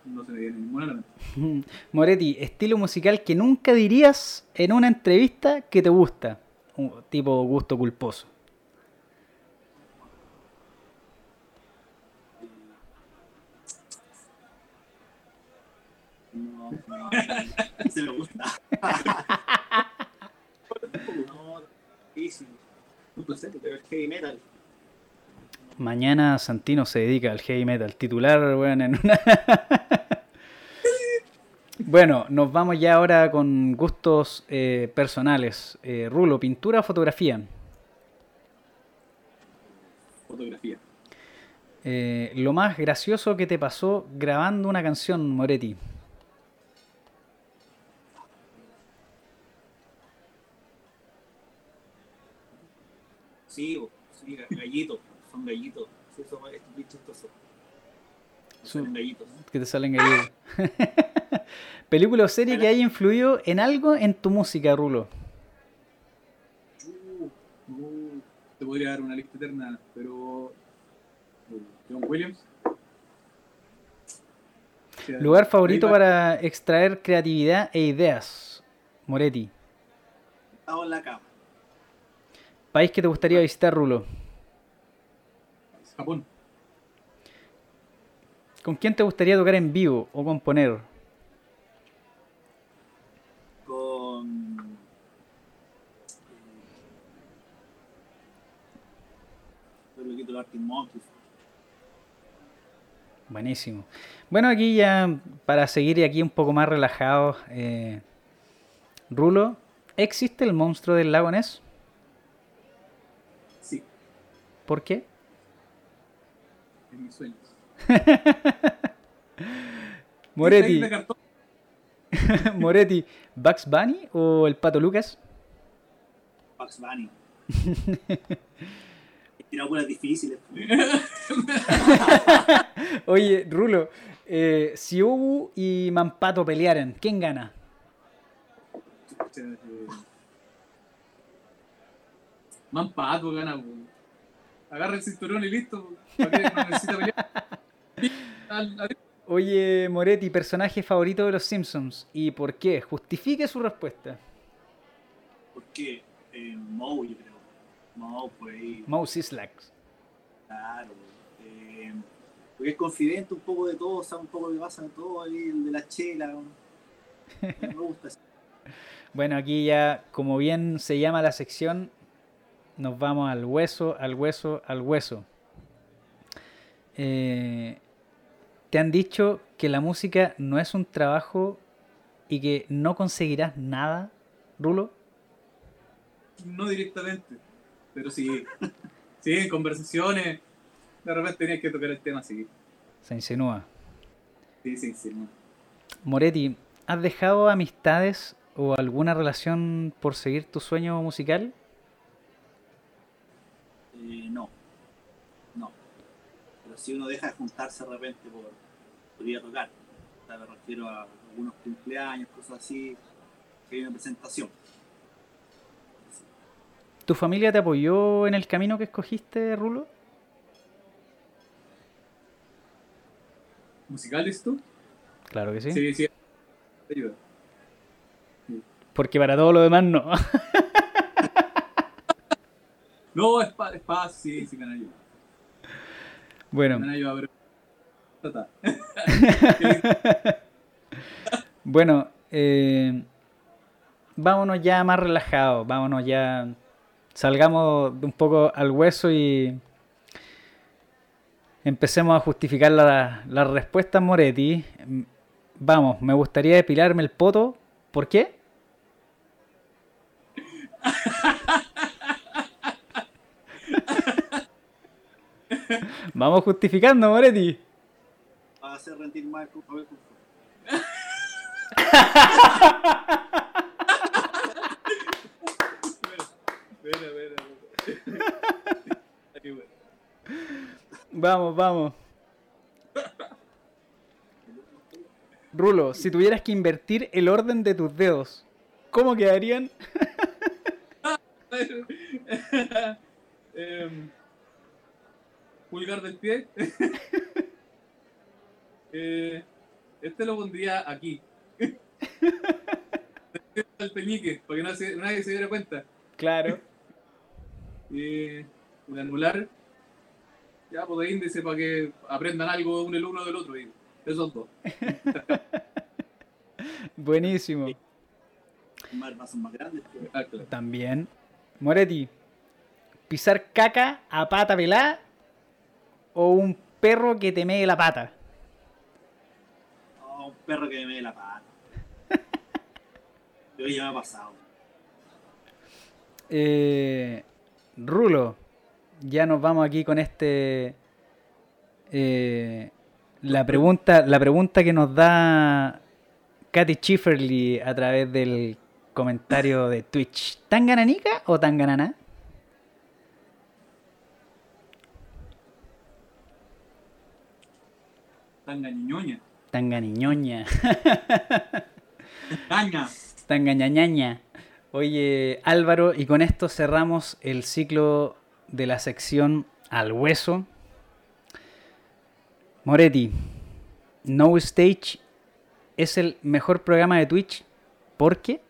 No se me viene ninguna la mente. *laughs* Moretti, estilo musical que nunca dirías en una entrevista que te gusta. Un tipo gusto culposo. *laughs* se me gusta. *laughs* no, difícil. Un placer, pero el heavy metal. Mañana Santino se dedica al heavy metal. Titular, bueno, en una. *laughs* bueno, nos vamos ya ahora con gustos eh, personales. Eh, Rulo, ¿pintura o fotografía? Fotografía. Eh, lo más gracioso que te pasó grabando una canción, Moretti. Sí, sí, gallitos, son gallitos. Sí, son bien chistosos. Son gallitos. Que te salen gallitos. *laughs* ¿Película o serie que haya influido en algo en tu música, Rulo? Uh, uh, te podría dar una lista eterna, pero. John Williams. Lugar favorito para extraer creatividad e ideas, Moretti. Estaba en la cama. ¿País que te gustaría visitar, Rulo? Japón. ¿Con quién te gustaría tocar en vivo o componer? Con. Monkeys. Buenísimo. Bueno, aquí ya para seguir aquí un poco más relajados, eh, Rulo, ¿existe el monstruo del lago Ness? ¿Por qué? En mis sueños. *laughs* Moretti. *laughs* Moretti, ¿Bugs Bunny o el Pato Lucas? Bugs Bunny. *laughs* He tirado buenas difíciles. Oye, Rulo, eh, si Ubu y Mampato pelearan, ¿quién gana? Eh, Mampato gana. Agarra el cinturón y listo. ¿Para qué no necesita pelear? Oye, Moretti, personaje favorito de los Simpsons. ¿Y por qué? Justifique su respuesta. ¿Por qué? Eh, Moe, yo creo. Moe, por ahí. Moe Sislak. Claro. Eh, porque es confidente un poco de todo, sabe un poco lo que pasa de todo ahí, el de la chela. *laughs* Me gusta eso. Bueno, aquí ya, como bien se llama la sección, nos vamos al hueso, al hueso, al hueso. Eh, te han dicho que la música no es un trabajo y que no conseguirás nada, Rulo. No directamente, pero sí, sí, en conversaciones, de repente tenías que tocar el tema así. Se insinúa. Sí, se insinúa. Moretti, ¿has dejado amistades o alguna relación por seguir tu sueño musical? Eh, no. No. Pero si uno deja de juntarse de repente por, podría tocar. O sea, me refiero a algunos cumpleaños, cosas así, que hay una presentación. ¿Tu familia te apoyó en el camino que escogiste, Rulo? ¿Musical esto? Claro que sí. Sí, sí. Ayuda. Porque para todo lo demás no. *laughs* No, es paz, paz, sí, sí me han ayudado. bueno, Me han ayudado, pero... *laughs* Bueno, eh, vámonos ya más relajados, vámonos ya, salgamos un poco al hueso y empecemos a justificar la- las respuestas, Moretti. Vamos, me gustaría depilarme el poto. ¿Por qué? *laughs* *laughs* Vamos justificando, Moretti. Va a hacer rendir más el. Vamos, vamos. Rulo, si tuvieras que invertir el orden de tus dedos, ¿cómo quedarían? *laughs* Em, pulgar del pie. *laughs* Eh, este lo pondría aquí. *laughs* El peñique, para que no se- nadie se diera cuenta. Claro. Y *laughs* el anular, ya pues de índice para que aprendan algo uno el uno del otro. Y esos dos. Buenísimo. más, más, más grandes. que- Ah, claro. También. Moretti, pisar caca a pata pelada o un perro que te mee la pata. Oh, un perro que me dé la pata. *laughs* Yo ya me ha pasado. Eh, Rulo, ya nos vamos aquí con este. eh, la pregunta, la pregunta que nos da Katy Schifferly a través del comentario de Twitch. ¿Tan gananica o tan ganana? Tanga ñoña. Tan ganiñoña. Caña. Tan gañañaña. Oye, Álvaro, y con esto cerramos el ciclo de la sección al hueso. Moretti, No Stage es el mejor programa de Twitch. ¿Por qué? eh,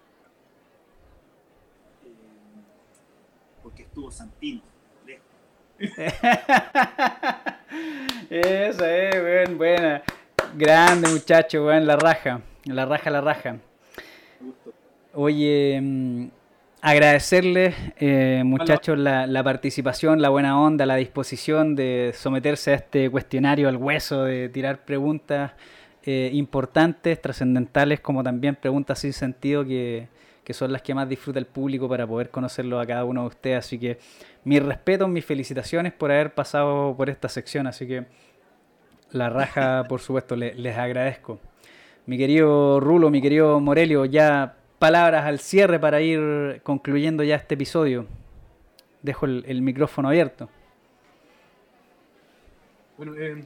porque estuvo Santino. Esa es, weón, buena. Grande muchacho, weón, la raja. La raja, la raja. Oye, mm, agradecerles, eh, muchachos, la, la participación, la buena onda, la disposición de someterse a este cuestionario al hueso, de tirar preguntas eh, importantes, trascendentales, como también preguntas sin sentido que, que son las que más disfruta el público para poder conocerlo a cada uno de ustedes. Así que mis respetos, mis felicitaciones por haber pasado por esta sección. Así que la raja, *laughs* por supuesto, le- les agradezco. Mi querido Rulo, mi querido Morelio, ya palabras al cierre para ir concluyendo ya este episodio. Dejo el, el micrófono abierto. Bueno, eh,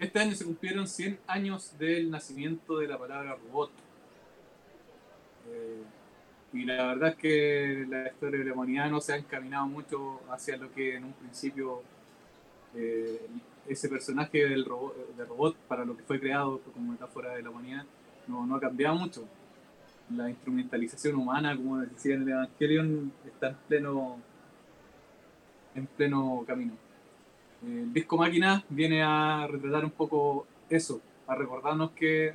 este año se cumplieron 100 años del nacimiento de la palabra robot. Eh, y la verdad es que la historia de la humanidad no se ha encaminado mucho hacia lo que en un principio eh, ese personaje del robot, para lo que fue creado como metáfora de la humanidad, no, no ha cambiado mucho. La instrumentalización humana, como decía en el Evangelion, está en pleno, en pleno camino. El disco máquina viene a retratar un poco eso, a recordarnos que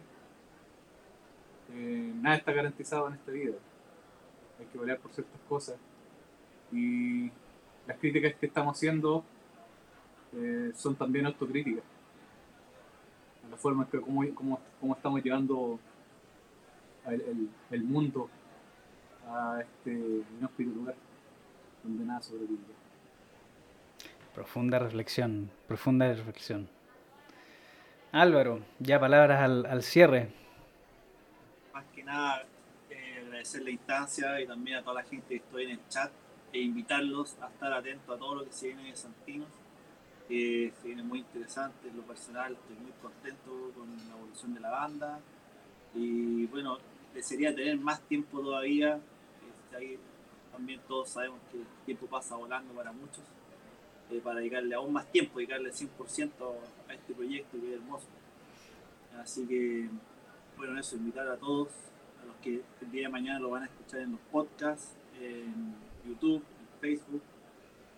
eh, nada está garantizado en esta vida. Hay que pelear por ciertas cosas. Y las críticas que estamos haciendo eh, son también autocríticas. A la forma en que cómo, cómo- cómo estamos llevando el, el- el mundo a este inhóspito lugar donde nada sobrevive. Profunda reflexión, profunda reflexión. Álvaro, ya palabras al, al cierre. Más que nada, agradecer la instancia y también a toda la gente que estoy en el chat e invitarlos a estar atentos a todo lo que se viene de Santinos. que se viene muy interesante en lo personal, estoy muy contento con la evolución de la banda y bueno, desearía tener más tiempo todavía, este, también todos sabemos que el tiempo pasa volando para muchos, eh, para dedicarle aún más tiempo, dedicarle 100% a este proyecto que es hermoso. Así que, bueno, eso, invitar a todos, que el día de mañana lo van a escuchar en los podcasts, en YouTube, en Facebook,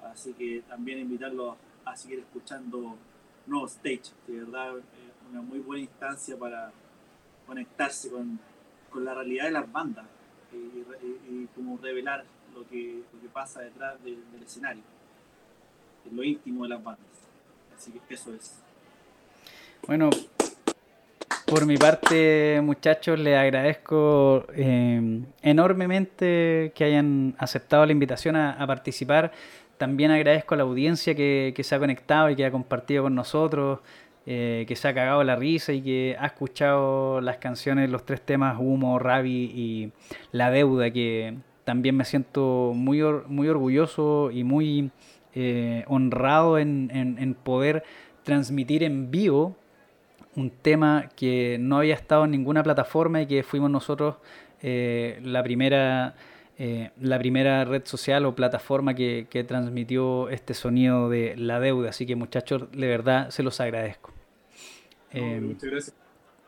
así que también invitarlos a seguir escuchando Nuevo Stage, de verdad una muy buena instancia para conectarse con, con la realidad de las bandas y, como revelar lo que, lo que pasa detrás del escenario, en lo íntimo de las bandas. Así que eso es. Bueno, por mi parte, muchachos, les agradezco eh, enormemente que hayan aceptado la invitación a, participar. También agradezco a la audiencia que, se ha conectado y que ha compartido con nosotros, eh, que se ha cagado la risa y que ha escuchado las canciones, los tres temas Humo, Ravi y La Deuda, que también me siento muy, muy orgulloso y muy eh, honrado en poder transmitir en vivo un tema que no había estado en ninguna plataforma y que fuimos nosotros eh, la primera eh, la primera red social o plataforma que, transmitió este sonido de la deuda. Así que muchachos, de verdad se los agradezco. Eh, muchas gracias.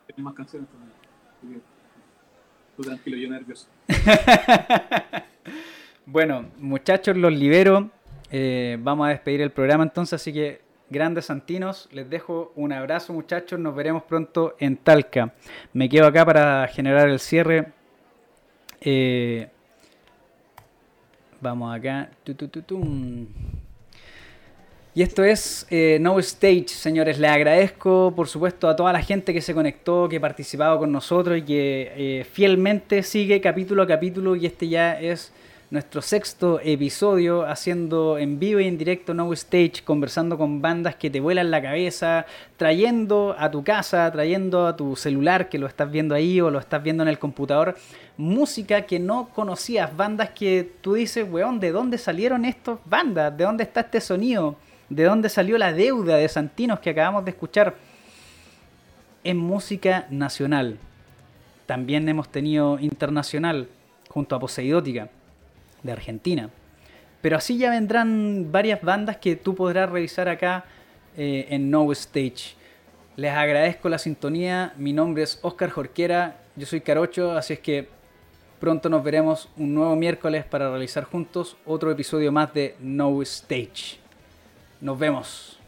Tienes más canciones también. Tú tranquilo, yo nervioso. *laughs* bueno, muchachos, los libero. vamos a despedir el programa entonces, así que grandes santinos. Les dejo un abrazo muchachos, nos veremos pronto en Talca. Me quedo acá para generar el cierre. Eh, vamos acá. y esto es eh, No Stage, señores. Les agradezco, por supuesto, a toda la gente que se conectó, que ha participado con nosotros y que eh, fielmente sigue capítulo a capítulo. Y este ya es nuestro sexto episodio haciendo en vivo y en directo No Stage, conversando con bandas que te vuelan la cabeza, trayendo a tu casa, trayendo a tu celular que lo estás viendo ahí o lo estás viendo en el computador, música que no conocías, bandas que tú dices, weón, ¿de dónde salieron estas bandas? ¿De dónde está este sonido? ¿De dónde salió la deuda de Santinos que acabamos de escuchar? En música nacional. También hemos tenido internacional junto a Poseidótica de Argentina. Pero así ya vendrán varias bandas que tú podrás revisar acá eh, en No Stage. Les agradezco la sintonía. Mi nombre es Oscar Jorquera. Yo soy Carocho, así es que pronto nos veremos un nuevo miércoles para realizar juntos otro episodio más de No Stage. Nos vemos.